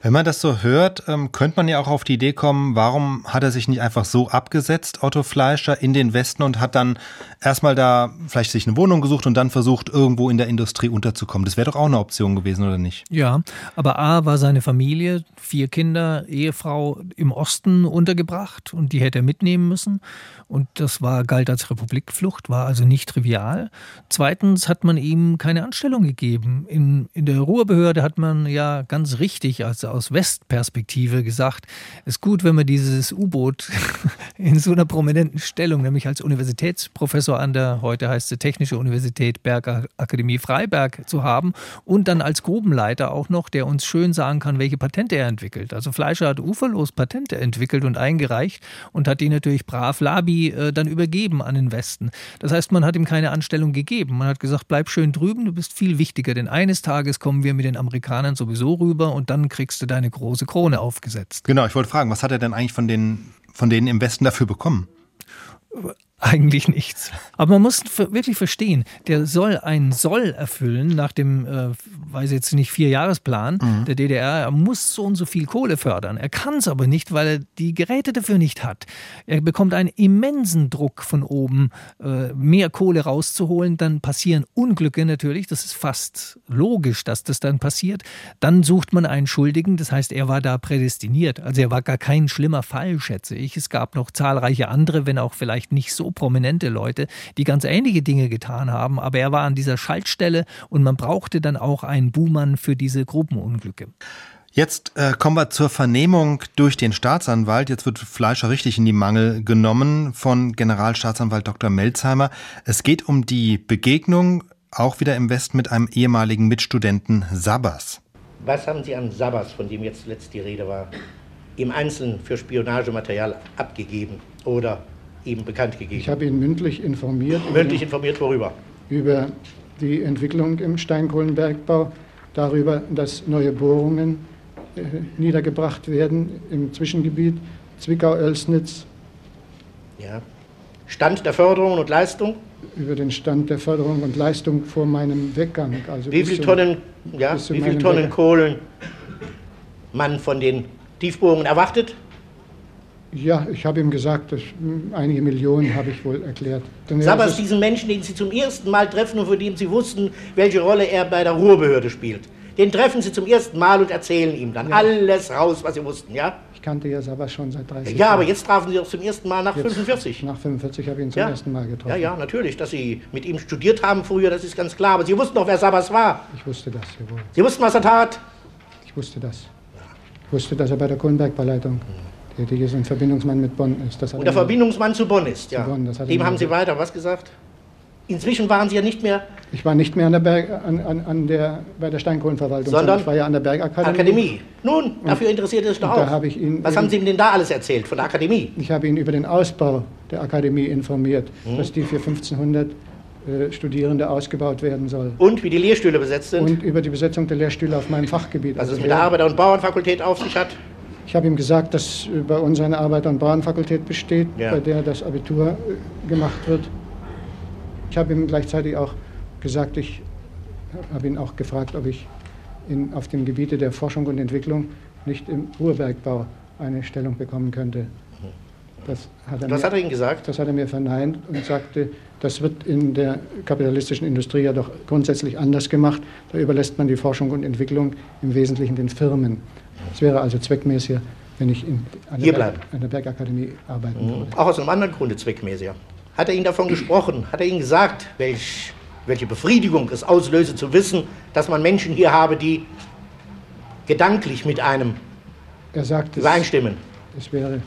Wenn man das so hört, ähm, könnte man ja auch auf die Idee kommen, warum hat er sich nicht einfach so abgesetzt, Otto Fleischer, in den Westen und hat dann erstmal da vielleicht sich eine Wohnung gesucht und dann versucht, irgendwo in der Industrie unterzukommen. Das wäre doch auch eine Option gewesen, oder nicht?
Ja, aber A war seine Familie, vier Kinder, Ehefrau im Osten untergebracht und die hätte er mitnehmen müssen. Und das war, galt als Republikflucht, war also nicht trivial. Zweitens hat man ihm keine Anstellung gegeben. In, in der Ruhrbehörde hat man ja ganz richtig, also aus Westperspektive gesagt, es ist gut, wenn man dieses U-Boot *laughs* in so einer prominenten Stellung, nämlich als Universitätsprofessor an der, heute heißt sie Technische Universität Bergakademie Freiberg zu haben und dann als Grubenleiter auch noch, der uns schön sagen kann, welche Patente er entwickelt. Also Fleischer hat uferlos Patente entwickelt und eingereicht und hat die natürlich brav Labi äh, dann übergeben an den Westen. Das heißt, man hat ihm keine Anstellung gegeben. Man hat gesagt, bleib schön drüben, du bist viel wichtiger, denn eines Tages kommen wir mit den Amerikanern sowieso rüber und dann kriegst du deine große Krone aufgesetzt.
Genau, ich wollte fragen, was hat er denn eigentlich von, den, von denen im Westen dafür bekommen?
Eigentlich nichts. Aber man muss wirklich verstehen, der soll ein Soll erfüllen nach dem, äh, weiß jetzt nicht, Vierjahresplan der DDR. Er muss so und so viel Kohle fördern. Er kann es aber nicht, weil er die Geräte dafür nicht hat. Er bekommt einen immensen Druck von oben, äh, mehr Kohle rauszuholen. Dann passieren Unglücke natürlich. Das ist fast logisch, dass das dann passiert. Dann sucht man einen Schuldigen. Das heißt, er war da prädestiniert. Also er war gar kein schlimmer Fall, schätze ich. Es gab noch zahlreiche andere, wenn auch vielleicht nicht so prominente Leute, die ganz ähnliche Dinge getan haben. Aber er war an dieser Schaltstelle und man brauchte dann auch einen Buhmann für diese Gruppenunglücke.
Jetzt äh, kommen wir zur Vernehmung durch den Staatsanwalt. Jetzt wird Fleischer richtig in die Mangel genommen von Generalstaatsanwalt Dr. Melzheimer. Es geht um die Begegnung auch wieder im Westen mit einem ehemaligen Mitstudenten Sabas.
Was haben Sie an Sabas, von dem jetzt letzt die Rede war, im Einzelnen für Spionagematerial abgegeben oder ihm bekannt gegeben?
Ich habe ihn mündlich informiert
Mündlich informiert worüber?
über die Entwicklung im Steinkohlenbergbau, darüber, dass neue Bohrungen äh, niedergebracht werden im Zwischengebiet Zwickau-Oelsnitz.
Ja. Stand der Förderung und Leistung?
Über den Stand der Förderung und Leistung vor meinem Weggang. Also
wie viele Tonnen, ja, wie viel Tonnen Kohlen man von den Tiefbohrungen erwartet?
Ja, ich habe ihm gesagt, dass einige Millionen habe ich wohl erklärt.
Sabas, diesen Menschen, den Sie zum ersten Mal treffen und von dem Sie wussten, welche Rolle er bei der Ruhrbehörde spielt, den treffen Sie zum ersten Mal und erzählen ihm dann ja. alles raus, was Sie wussten, ja?
Ich kannte ja Sabas schon seit 30
Jahren. Ja, aber jetzt trafen Sie auch zum ersten Mal nach jetzt, 45.
Nach 45 habe ich ihn zum
ja.
ersten Mal getroffen.
Ja, ja, natürlich. Dass Sie mit ihm studiert haben früher, das ist ganz klar. Aber Sie wussten doch, wer Sabas war.
Ich wusste das, jawohl.
Sie wussten, was er tat?
Ich wusste das. Ich wusste, dass er bei der Kohlenbergbauleitung mhm tätig ist und Verbindungsmann mit Bonn ist.
und der Verbindungsmann zu Bonn ist, ja. Bonn, Dem haben Sie weiter was gesagt? Inzwischen waren Sie ja nicht mehr.
Ich war nicht mehr an der Berg, an, an, an der, bei der Steinkohlenverwaltung,
sondern
ich war ja an der Bergakademie.
Akademie. Nun, dafür interessiert es doch auch.
Ihn
Was haben Sie ihm denn da alles erzählt von der Akademie?
Ich habe ihn über den Ausbau der Akademie informiert, hm. dass die für 1500 äh, Studierende ausgebaut werden soll.
Und wie die Lehrstühle besetzt sind?
Und über die Besetzung der Lehrstühle auf meinem Fachgebiet.
Was also es mit der Arbeiter- und Bauernfakultät auf sich hat?
Ich habe ihm gesagt, dass bei uns eine Arbeiter- und Bauernfakultät besteht, ja. bei der das Abitur äh, gemacht wird. Ich habe ihm gleichzeitig auch gesagt, ich habe ihn auch gefragt, ob ich in, auf dem Gebiete der Forschung und Entwicklung nicht im Ruhrbergbau eine Stellung bekommen könnte.
Das hat er, Was mir, hat er Ihnen gesagt?
Das hat er mir verneint und sagte, das wird in der kapitalistischen Industrie ja doch grundsätzlich anders gemacht. Da überlässt man die Forschung und Entwicklung im Wesentlichen den Firmen. Es wäre also zweckmäßiger, wenn ich in,
an, der Berg,
an, der Bergakademie arbeiten mhm. würde.
Auch aus einem anderen Grunde zweckmäßiger. Hat er Ihnen davon gesprochen? Hat er Ihnen gesagt, welch, welche Befriedigung es auslöse, zu wissen, dass man Menschen hier habe, die gedanklich mit einem
er sagt,
übereinstimmen?
Es, es wäre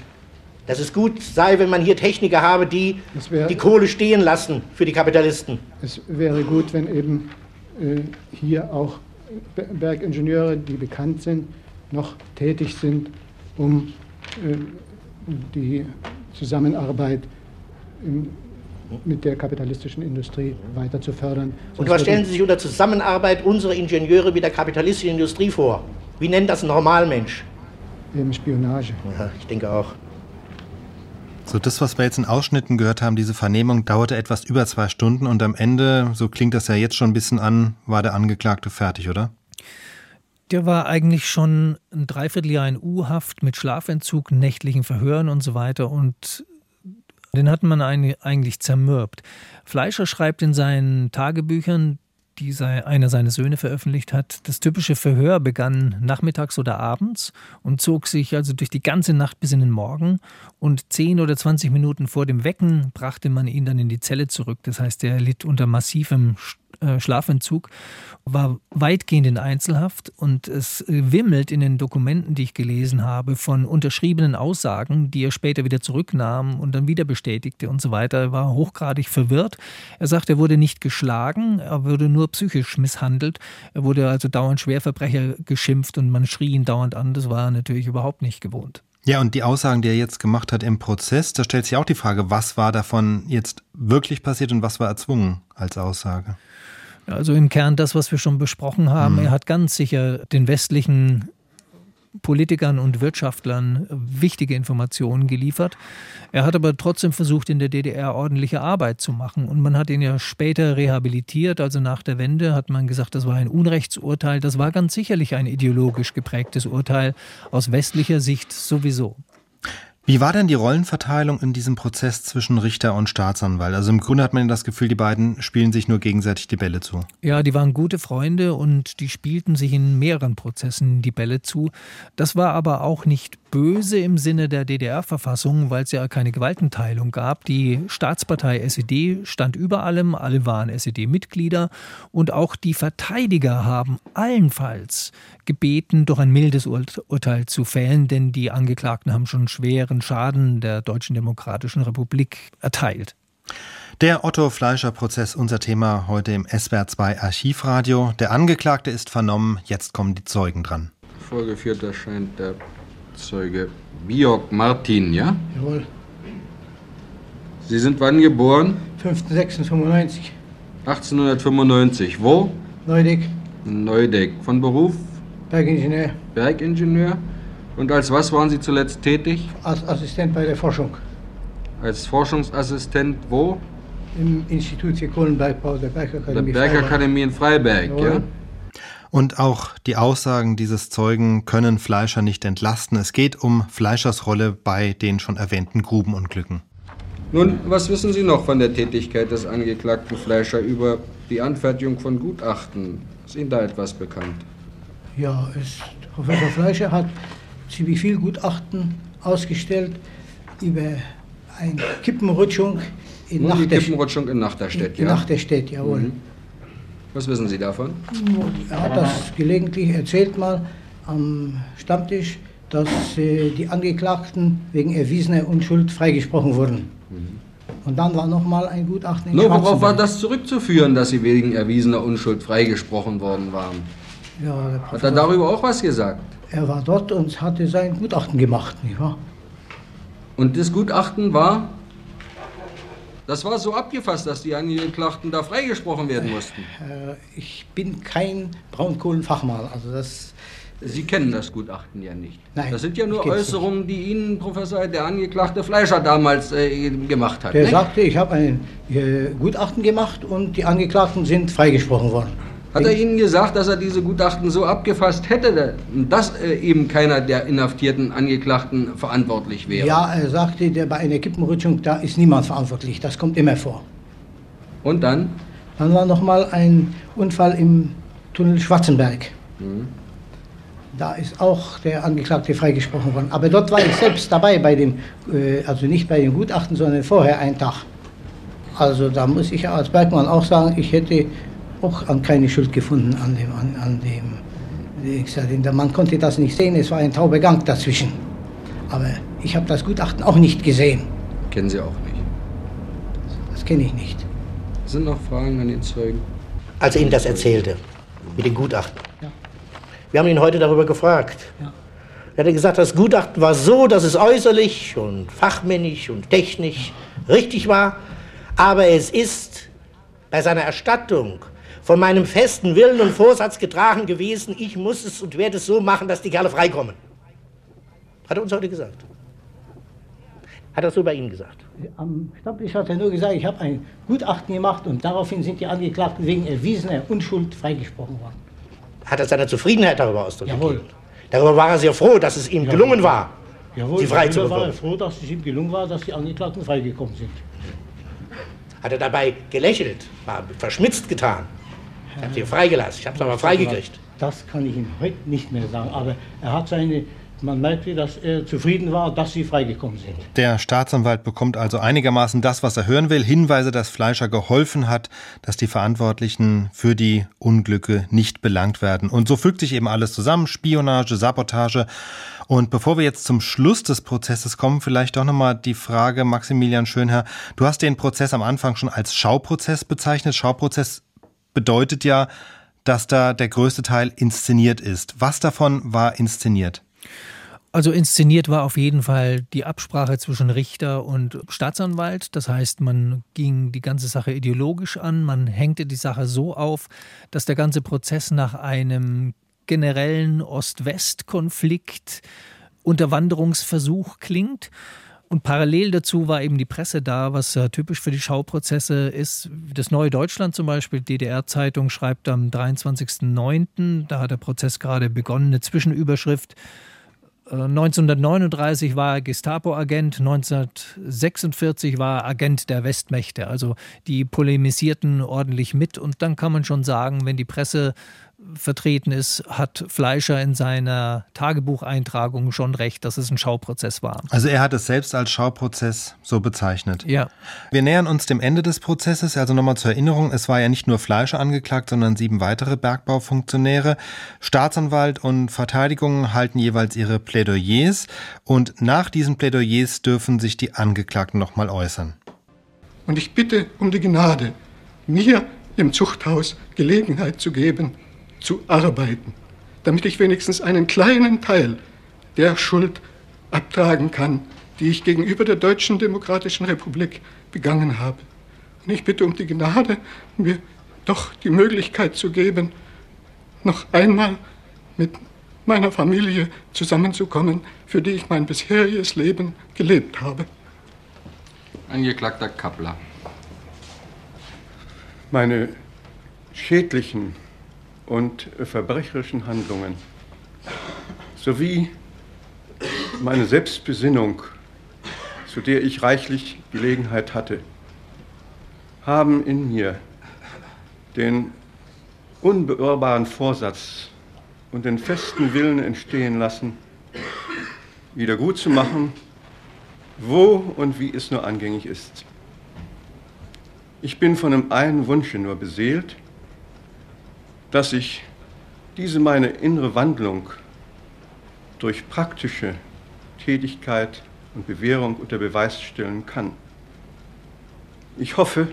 dass es gut sei, wenn man hier Techniker habe, die wär, die Kohle stehen lassen für die Kapitalisten.
Es wäre gut, wenn eben äh, hier auch Bergingenieure, die bekannt sind, noch tätig sind, um äh, die Zusammenarbeit im, mit der kapitalistischen Industrie weiter zu fördern.
Und was stellen Sie sich unter Zusammenarbeit unserer Ingenieure mit der kapitalistischen Industrie vor? Wie nennt das ein Normalmensch?
Eben Spionage.
Ja, ich denke auch.
So, das, was wir jetzt in Ausschnitten gehört haben, diese Vernehmung dauerte etwas über zwei Stunden und am Ende, so klingt das ja jetzt schon ein bisschen an, war der Angeklagte fertig, oder?
Der war eigentlich schon ein Dreivierteljahr in U-Haft mit Schlafentzug, nächtlichen Verhören und so weiter und den hat man eigentlich zermürbt. Fleischer schreibt in seinen Tagebüchern, die einer seiner Söhne veröffentlicht hat. Das typische Verhör begann nachmittags oder abends und zog sich also durch die ganze Nacht bis in den Morgen. Und zehn oder zwanzig Minuten vor dem Wecken brachte man ihn dann in die Zelle zurück. Das heißt, er litt unter massivem äh, Schlafentzug, war weitgehend in Einzelhaft und es wimmelt in den Dokumenten, die ich gelesen habe, von unterschriebenen Aussagen, die er später wieder zurücknahm und dann wieder bestätigte und so weiter. Er war hochgradig verwirrt. Er sagt, er wurde nicht geschlagen, er wurde nur psychisch misshandelt. Er wurde also dauernd Schwerverbrecher geschimpft und man schrie ihn dauernd an. Das war er natürlich überhaupt nicht gewohnt.
Ja, und die Aussagen, die er jetzt gemacht hat im Prozess, da stellt sich auch die Frage, was war davon jetzt wirklich passiert und was war erzwungen als Aussage?
Also im Kern das, was wir schon besprochen haben. Mhm. Er hat ganz sicher den westlichen Politikern und Wirtschaftlern wichtige Informationen geliefert. Er hat aber trotzdem versucht, in der DDR ordentliche Arbeit zu machen. Und man hat ihn ja später rehabilitiert. Also nach der Wende hat man gesagt, das war ein Unrechtsurteil. Das war ganz sicherlich ein ideologisch geprägtes Urteil, aus westlicher Sicht sowieso.
Wie war denn die Rollenverteilung in diesem Prozess zwischen Richter und Staatsanwalt? Also im Grunde hat man das Gefühl, die beiden spielen sich nur gegenseitig die Bälle zu.
Ja, die waren gute Freunde und die spielten sich in mehreren Prozessen die Bälle zu. Das war aber auch nicht böse im Sinne der DDR-Verfassung, weil es ja keine Gewaltenteilung gab. Die Staatspartei SED stand über allem, alle waren SED-Mitglieder und auch die Verteidiger haben allenfalls gebeten, doch ein mildes Urteil zu fällen, denn die Angeklagten haben schon schweren Schaden der Deutschen Demokratischen Republik erteilt.
Der Otto Fleischer-Prozess, unser Thema heute im SWR 2 Archivradio. Der Angeklagte ist vernommen, jetzt kommen die Zeugen dran.
Vorgeführt erscheint der Zeuge Biok Martin, ja?
Jawohl.
Sie sind wann geboren?
5.6.95.
1895. Wo?
Neudeck.
Neudeck. Von Beruf?
Bergingenieur.
Bergingenieur. Und als was waren Sie zuletzt tätig?
Als Assistent bei der Forschung.
Als Forschungsassistent wo?
Im Institut für Kohlenbergbau der Bergakademie.
Der Bergakademie in Freiberg, ja.
Und auch die Aussagen dieses Zeugen können Fleischer nicht entlasten. Es geht um Fleischers Rolle bei den schon erwähnten Grubenunglücken.
Nun, was wissen Sie noch von der Tätigkeit des Angeklagten Fleischer über die Anfertigung von Gutachten? Ist Ihnen da etwas bekannt?
Ja, es, Professor Fleischer hat ziemlich viel Gutachten ausgestellt über eine Kippenrutschung in
Nun, die
Nachterstedt.
Kippenrutschung in Nachterstedt,
In
ja?
Nachterstedt, jawohl.
Mhm. Was wissen Sie davon?
Er hat das gelegentlich erzählt mal am Stammtisch, dass äh, die Angeklagten wegen erwiesener Unschuld freigesprochen wurden. Und dann war noch mal ein Gutachten in
Nur worauf war das zurückzuführen, dass Sie wegen erwiesener Unschuld freigesprochen worden waren?
Ja,
Hat er darüber auch was gesagt?
Er war dort und hatte sein Gutachten gemacht, nicht wahr?
Und das Gutachten war? Das war so abgefasst, dass die Angeklagten da freigesprochen werden mussten.
Äh, ich bin kein Braunkohlenfachmann, also das
Sie kennen das Gutachten ja nicht.
Nein,
das sind ja nur Äußerungen, die Ihnen Professor, der Angeklagte Fleischer damals äh, gemacht hat.
Der
nicht?
sagte, ich habe ein äh, Gutachten gemacht und die Angeklagten sind freigesprochen worden.
Hat er Ihnen gesagt, dass er diese Gutachten so abgefasst hätte, dass äh, eben keiner der inhaftierten Angeklagten verantwortlich wäre?
Ja, er sagte, der, bei einer Kippenrutschung, da ist niemand verantwortlich, das kommt immer vor.
Und dann?
Dann war noch mal ein Unfall im Tunnel Schwarzenberg.
Mhm.
Da ist auch der Angeklagte freigesprochen worden. Aber dort war ich selbst dabei, bei dem, äh, also nicht bei dem Gutachten, sondern vorher einen Tag. Also da muss ich als Bergmann auch sagen, ich hätte auch an keine Schuld gefunden an dem, an, an dem. Ich sag, der Mann konnte das nicht sehen, es war ein tauber Gang dazwischen. Aber ich habe das Gutachten auch nicht gesehen.
Kennen Sie auch nicht.
Das kenne ich nicht.
Sind noch Fragen an den Zeugen?
Als er Ihnen das erzählte, mit den Gutachten.
Ja.
Wir haben ihn heute darüber gefragt.
Ja.
Er hat gesagt, das Gutachten war so, dass es äußerlich und fachmännisch und technisch richtig war, aber es ist bei seiner Erstattung von meinem festen Willen und Vorsatz getragen gewesen, ich muss es und werde es so machen, dass die Kerle freikommen. Hat er uns heute gesagt. Hat er so bei Ihnen gesagt.
Am Stammtisch hat er nur gesagt, ich habe ein Gutachten gemacht und daraufhin sind die Angeklagten wegen erwiesener Unschuld freigesprochen worden.
Hat er seine Zufriedenheit darüber Ausdruck
Jawohl.
gegeben. Darüber war er sehr froh, dass es ihm gelungen war,
Jawohl,
sie frei zu
darüber war er
bekommen.
froh, dass es ihm gelungen war, dass die Angeklagten freigekommen sind.
Hat er dabei gelächelt, war verschmitzt getan. Ich habe sie freigelassen, ich habe sie aber freigekriegt.
Das kann ich ihm heute nicht mehr sagen, aber er hat seine, man merkte, dass er zufrieden war, dass sie freigekommen sind.
Der Staatsanwalt bekommt also einigermaßen das, was er hören will. Hinweise, dass Fleischer geholfen hat, dass die Verantwortlichen für die Unglücke nicht belangt werden. Und so fügt sich eben alles zusammen. Spionage, Sabotage. Und bevor wir jetzt zum Schluss des Prozesses kommen, vielleicht doch nochmal die Frage, Maximilian Schönherr, du hast den Prozess am Anfang schon als Schauprozess bezeichnet. Schauprozess bedeutet ja, dass da der größte Teil inszeniert ist. Was davon war inszeniert?
Also inszeniert war auf jeden Fall die Absprache zwischen Richter und Staatsanwalt. Das heißt, man ging die ganze Sache ideologisch an, man hängte die Sache so auf, dass der ganze Prozess nach einem generellen Ost-West-Konflikt, Unterwanderungsversuch klingt. Und parallel dazu war eben die Presse da, was ja typisch für die Schauprozesse ist. Das Neue Deutschland zum Beispiel, DDR-Zeitung, schreibt am 23.09., da hat der Prozess gerade begonnen, eine Zwischenüberschrift. Äh, 1939 war er Gestapo-Agent, 1946 war er Agent der Westmächte. Also die polemisierten ordentlich mit. Und dann kann man schon sagen, wenn die Presse vertreten ist, hat Fleischer in seiner Tagebucheintragung schon recht, dass es ein Schauprozess war.
Also er hat es selbst als Schauprozess so bezeichnet.
Ja.
Wir nähern uns dem Ende des Prozesses. Also nochmal zur Erinnerung, es war ja nicht nur Fleischer angeklagt, sondern sieben weitere Bergbaufunktionäre. Staatsanwalt und Verteidigung halten jeweils ihre Plädoyers und nach diesen Plädoyers dürfen sich die Angeklagten nochmal äußern.
Und ich bitte um die Gnade, mir im Zuchthaus Gelegenheit zu geben, zu arbeiten, damit ich wenigstens einen kleinen Teil der Schuld abtragen kann, die ich gegenüber der Deutschen Demokratischen Republik begangen habe. Und ich bitte um die Gnade, mir doch die Möglichkeit zu geben, noch einmal mit meiner Familie zusammenzukommen, für die ich mein bisheriges Leben gelebt habe.
Angeklagter Kappler.
Meine schädlichen und verbrecherischen Handlungen sowie meine Selbstbesinnung, zu der ich reichlich Gelegenheit hatte, haben in mir den unbeirrbaren Vorsatz und den festen Willen entstehen lassen, wieder gut zu machen, wo und wie es nur angängig ist. Ich bin von einem einen Wunsche nur beseelt, dass ich diese meine innere Wandlung durch praktische Tätigkeit und Bewährung unter Beweis stellen kann. Ich hoffe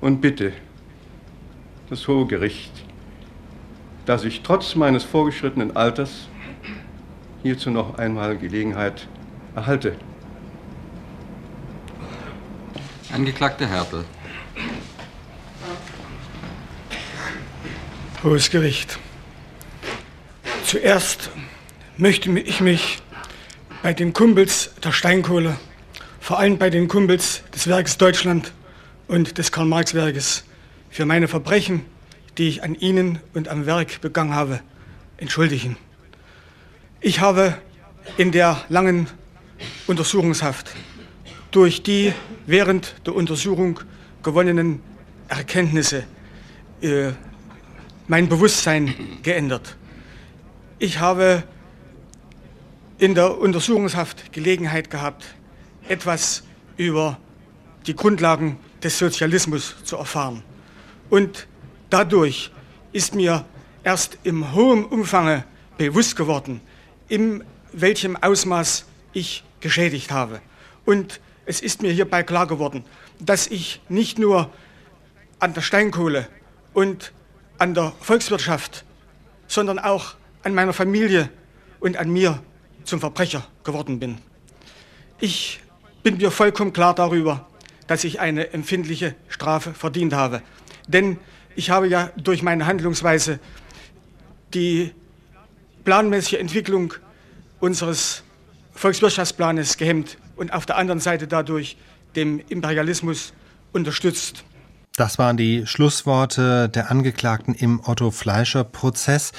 und bitte das Hohe Gericht, dass ich trotz meines vorgeschrittenen Alters hierzu noch einmal Gelegenheit erhalte.
Angeklagter Hertel.
Hohes Gericht. Zuerst möchte ich mich bei den Kumpels der Steinkohle, vor allem bei den Kumpels des Werkes Deutschland und des Karl-Marx-Werkes für meine Verbrechen, die ich an ihnen und am Werk begangen habe, entschuldigen. Ich habe in der langen Untersuchungshaft durch die während der Untersuchung gewonnenen Erkenntnisse äh, mein Bewusstsein geändert. Ich habe in der Untersuchungshaft Gelegenheit gehabt, etwas über die Grundlagen des Sozialismus zu erfahren. Und dadurch ist mir erst im hohen Umfange bewusst geworden, in welchem Ausmaß ich geschädigt habe. Und es ist mir hierbei klar geworden, dass ich nicht nur an der Steinkohle und an der Volkswirtschaft, sondern auch an meiner Familie und an mir zum Verbrecher geworden bin. Ich bin mir vollkommen klar darüber, dass ich eine empfindliche Strafe verdient habe. Denn ich habe ja durch meine Handlungsweise die planmäßige Entwicklung unseres Volkswirtschaftsplanes gehemmt und auf der anderen Seite dadurch dem Imperialismus unterstützt.
Das waren die Schlussworte der Angeklagten im Otto Fleischer Prozess.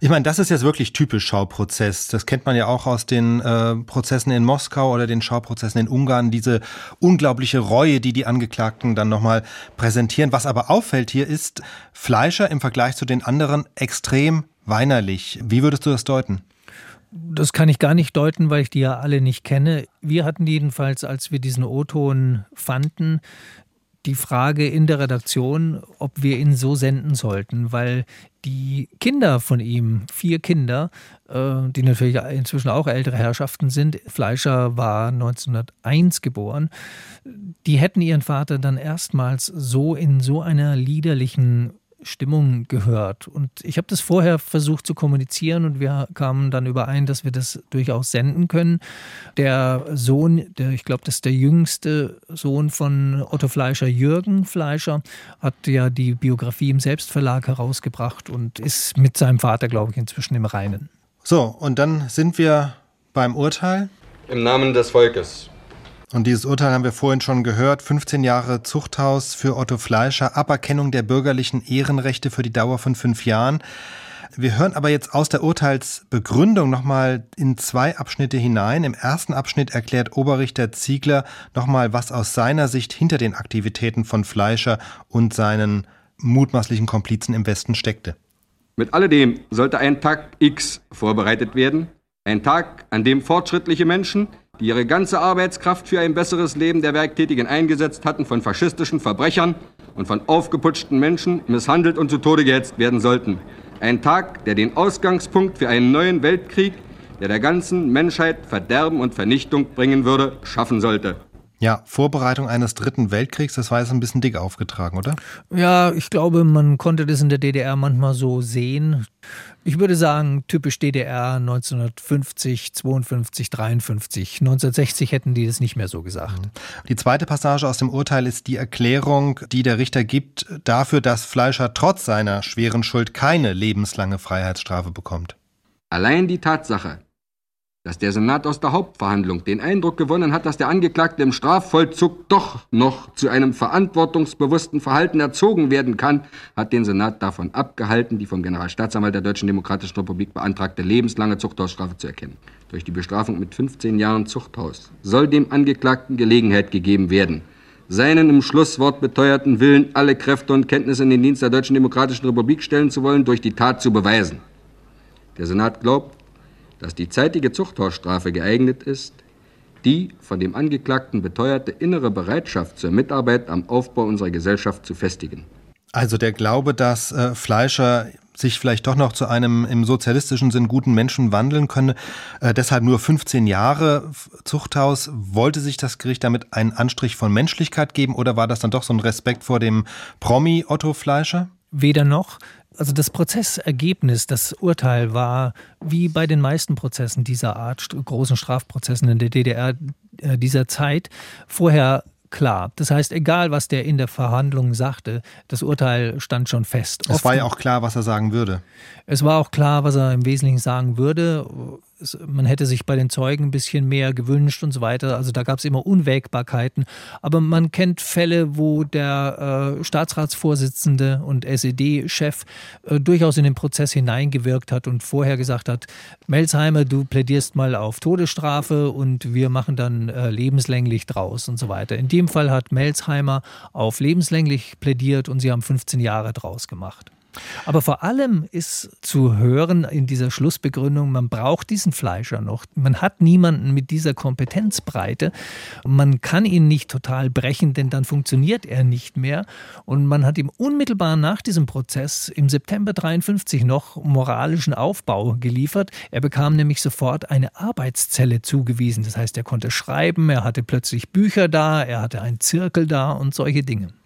Ich meine, das ist jetzt wirklich typisch Schauprozess. Das kennt man ja auch aus den äh, Prozessen in Moskau oder den Schauprozessen in Ungarn. Diese unglaubliche Reue, die die Angeklagten dann nochmal präsentieren. Was aber auffällt hier ist, Fleischer im Vergleich zu den anderen extrem weinerlich. Wie würdest du das deuten?
Das kann ich gar nicht deuten, weil ich die ja alle nicht kenne. Wir hatten jedenfalls, als wir diesen O-Ton fanden, die Frage in der Redaktion, ob wir ihn so senden sollten, weil die Kinder von ihm, vier Kinder, äh, die natürlich inzwischen auch ältere Herrschaften sind, Fleischer war 1901 geboren, die hätten ihren Vater dann erstmals so in so einer liederlichen Stimmung gehört. Und ich habe das vorher versucht zu kommunizieren und wir kamen dann überein, dass wir das durchaus senden können. Der Sohn, der, ich glaube, das ist der jüngste Sohn von Otto Fleischer, Jürgen Fleischer, hat ja die Biografie im Selbstverlag herausgebracht und ist mit seinem Vater, glaube ich, inzwischen im Reinen.
So, und dann sind wir beim Urteil.
Im Namen des Volkes.
Und dieses Urteil haben wir vorhin schon gehört. 15 Jahre Zuchthaus für Otto Fleischer, Aberkennung der bürgerlichen Ehrenrechte für die Dauer von fünf Jahren. Wir hören aber jetzt aus der Urteilsbegründung nochmal in zwei Abschnitte hinein. Im ersten Abschnitt erklärt Oberrichter Ziegler nochmal, was aus seiner Sicht hinter den Aktivitäten von Fleischer und seinen mutmaßlichen Komplizen im Westen steckte.
Mit alledem sollte ein Tag X vorbereitet werden. Ein Tag, an dem fortschrittliche Menschen die ihre ganze Arbeitskraft für ein besseres Leben der Werktätigen eingesetzt hatten, von faschistischen Verbrechern und von aufgeputschten Menschen misshandelt und zu Tode gehetzt werden sollten. Ein Tag, der den Ausgangspunkt für einen neuen Weltkrieg, der der ganzen Menschheit Verderben und Vernichtung bringen würde, schaffen sollte.
Ja, Vorbereitung eines dritten Weltkriegs, das war jetzt ein bisschen dick aufgetragen, oder?
Ja, ich glaube, man konnte das in der DDR manchmal so sehen. Ich würde sagen, typisch DDR 1950, 52, 53. 1960 hätten die das nicht mehr so gesagt. Mhm.
Die zweite Passage aus dem Urteil ist die Erklärung, die der Richter gibt dafür, dass Fleischer trotz seiner schweren Schuld keine lebenslange Freiheitsstrafe bekommt.
Allein die Tatsache, dass der Senat aus der Hauptverhandlung den Eindruck gewonnen hat, dass der Angeklagte im Strafvollzug doch noch zu einem verantwortungsbewussten Verhalten erzogen werden kann, hat den Senat davon abgehalten, die vom Generalstaatsanwalt der Deutschen Demokratischen Republik beantragte lebenslange Zuchthausstrafe zu erkennen. Durch die Bestrafung mit 15 Jahren Zuchthaus soll dem Angeklagten Gelegenheit gegeben werden, seinen im Schlusswort beteuerten Willen, alle Kräfte und Kenntnisse in den Dienst der Deutschen Demokratischen Republik stellen zu wollen, durch die Tat zu beweisen. Der Senat glaubt, dass die zeitige Zuchthausstrafe geeignet ist, die von dem Angeklagten beteuerte innere Bereitschaft zur Mitarbeit am Aufbau unserer Gesellschaft zu festigen.
Also der Glaube, dass äh, Fleischer sich vielleicht doch noch zu einem im sozialistischen Sinn guten Menschen wandeln könne. Äh, deshalb nur 15 Jahre Zuchthaus. Wollte sich das Gericht damit einen Anstrich von Menschlichkeit geben oder war das dann doch so ein Respekt vor dem Promi Otto Fleischer?
Weder noch. Also das Prozessergebnis, das Urteil war wie bei den meisten Prozessen dieser Art, großen Strafprozessen in der DDR äh, dieser Zeit, vorher klar. Das heißt, egal was der in der Verhandlung sagte, das Urteil stand schon fest.
Es war ja auch klar, was er sagen würde.
Es war auch klar, was er im Wesentlichen sagen würde man hätte sich bei den Zeugen ein bisschen mehr gewünscht und so weiter. Also da gab es immer Unwägbarkeiten. Aber man kennt Fälle, wo der äh, Staatsratsvorsitzende und SED-Chef äh, durchaus in den Prozess hineingewirkt hat und vorher gesagt hat, Melsheimer, du plädierst mal auf Todesstrafe und wir machen dann äh, lebenslänglich draus und so weiter. In dem Fall hat Melsheimer auf lebenslänglich plädiert und sie haben 15 Jahre draus gemacht. Aber vor allem ist zu hören in dieser Schlussbegründung, man braucht diesen Fleischer noch. Man hat niemanden mit dieser Kompetenzbreite. Man kann ihn nicht total brechen, denn dann funktioniert er nicht mehr. Und man hat ihm unmittelbar nach diesem Prozess im September 53 noch moralischen Aufbau geliefert. Er bekam nämlich sofort eine Arbeitszelle zugewiesen. Das heißt, er konnte schreiben, er hatte plötzlich Bücher da, er hatte einen Zirkel da und solche Dinge.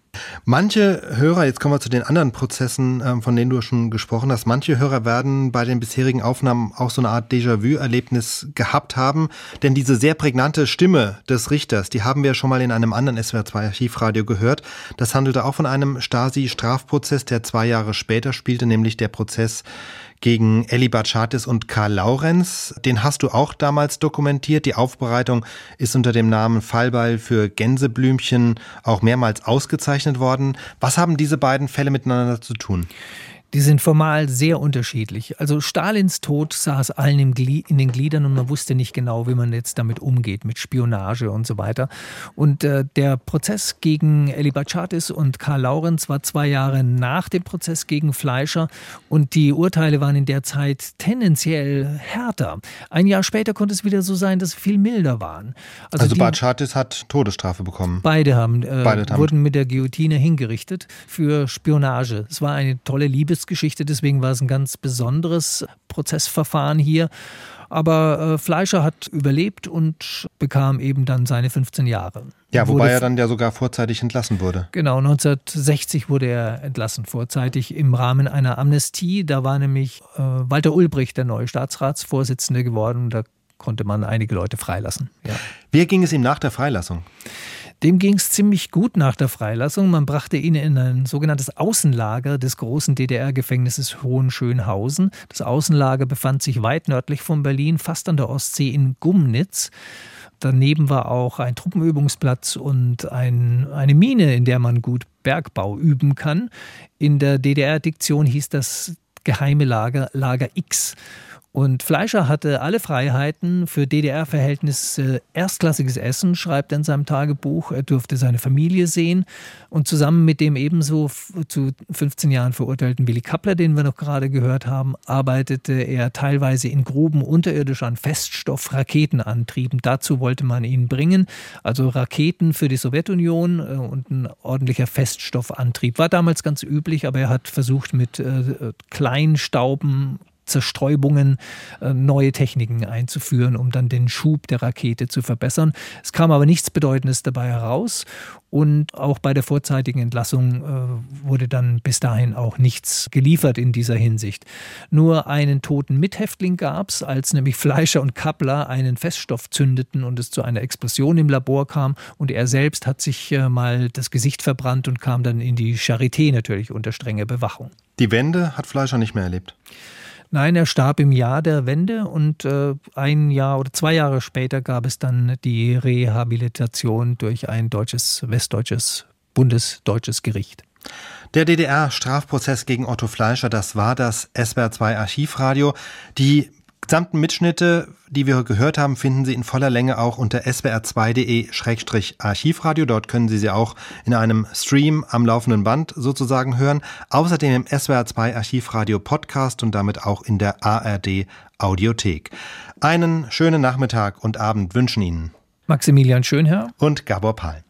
Manche Hörer, jetzt kommen wir zu den anderen Prozessen, ähm, von denen du schon gesprochen hast, manche Hörer werden bei den bisherigen Aufnahmen auch so eine Art Déjà-vu-Erlebnis gehabt haben, denn diese sehr prägnante Stimme des Richters, die haben wir schon mal in einem anderen SWR2-Archivradio gehört. Das handelte auch von einem Stasi-Strafprozess, der zwei Jahre später spielte, nämlich der Prozess gegen Elli Batschatis und Karl Laurenz. Den hast du auch damals dokumentiert. Die Aufbereitung ist unter dem Namen Fallbeil für Gänseblümchen auch mehrmals ausgezeichnet worden. Was haben diese beiden Fälle miteinander zu tun?
Die sind formal sehr unterschiedlich. Also Stalins Tod saß allen in den Gliedern und man wusste nicht genau, wie man jetzt damit umgeht, mit Spionage und so weiter. Und äh, der Prozess gegen Eli Bachatis und Karl Laurenz war zwei Jahre nach dem Prozess gegen Fleischer und die Urteile waren in der Zeit tendenziell härter. Ein Jahr später konnte es wieder so sein, dass sie viel milder waren.
Also, also Bachatis hat Todesstrafe bekommen.
Beide haben, äh, Beide haben. wurden mit der Guillotine hingerichtet für Spionage. Es war eine tolle Liebes Gerichtsgeschichte, deswegen war es ein ganz besonderes Prozessverfahren hier. Aber äh, Fleischer hat überlebt und bekam eben dann seine 15 Jahre.
Ja, wobei er dann ja sogar vorzeitig entlassen wurde.
Genau, 1960 wurde er entlassen, vorzeitig im Rahmen einer Amnestie. Da war nämlich äh, Walter Ulbricht der neue Staatsratsvorsitzende geworden. Da konnte man einige Leute freilassen. Ja.
Wie ging es ihm nach der Freilassung?
Dem ging es ziemlich gut nach der Freilassung. Man brachte ihn in ein sogenanntes Außenlager des großen DDR-Gefängnisses Hohenschönhausen. Das Außenlager befand sich weit nördlich von Berlin, fast an der Ostsee in Gumnitz. Daneben war auch ein Truppenübungsplatz und ein, eine Mine, in der man gut Bergbau üben kann. In der DDR-Diktion hieß das geheime Lager Lager X. Und Fleischer hatte alle Freiheiten für DDR-Verhältnisse erstklassiges Essen, schreibt er in seinem Tagebuch. Er durfte seine Familie sehen. Und zusammen mit dem ebenso zu 15 Jahren verurteilten Willy Kappler, den wir noch gerade gehört haben, arbeitete er teilweise in Gruben unterirdisch an Feststoffraketenantrieben. Dazu wollte man ihn bringen. Also Raketen für die Sowjetunion äh, und ein ordentlicher Feststoffantrieb. War damals ganz üblich, aber er hat versucht, mit äh, Kleinstauben Zerstäubungen äh, neue Techniken einzuführen, um dann den Schub der Rakete zu verbessern. Es kam aber nichts Bedeutendes dabei heraus und auch bei der vorzeitigen Entlassung äh, wurde dann bis dahin auch nichts geliefert in dieser Hinsicht. Nur einen toten Mithäftling gab es, als nämlich Fleischer und Kappler einen Feststoff zündeten und es zu einer Explosion im Labor kam und er selbst hat sich äh, mal das Gesicht verbrannt und kam dann in die Charité natürlich unter strenge Bewachung.
Die Wende hat Fleischer nicht mehr erlebt.
Nein, er starb im Jahr der Wende und äh, ein Jahr oder zwei Jahre später gab es dann die Rehabilitation durch ein deutsches, westdeutsches, bundesdeutsches Gericht.
Der DDR-Strafprozess gegen Otto Fleischer, das war das SWR2 Archivradio. Die gesamten Mitschnitte, die wir gehört haben, finden Sie in voller Länge auch unter swr2.de-archivradio. Dort können Sie sie auch in einem Stream am laufenden Band sozusagen hören. Außerdem im SWR2 Archivradio Podcast und damit auch in der ARD Audiothek. Einen schönen Nachmittag und Abend wünschen Ihnen
Maximilian Schönherr
und Gabor Palm.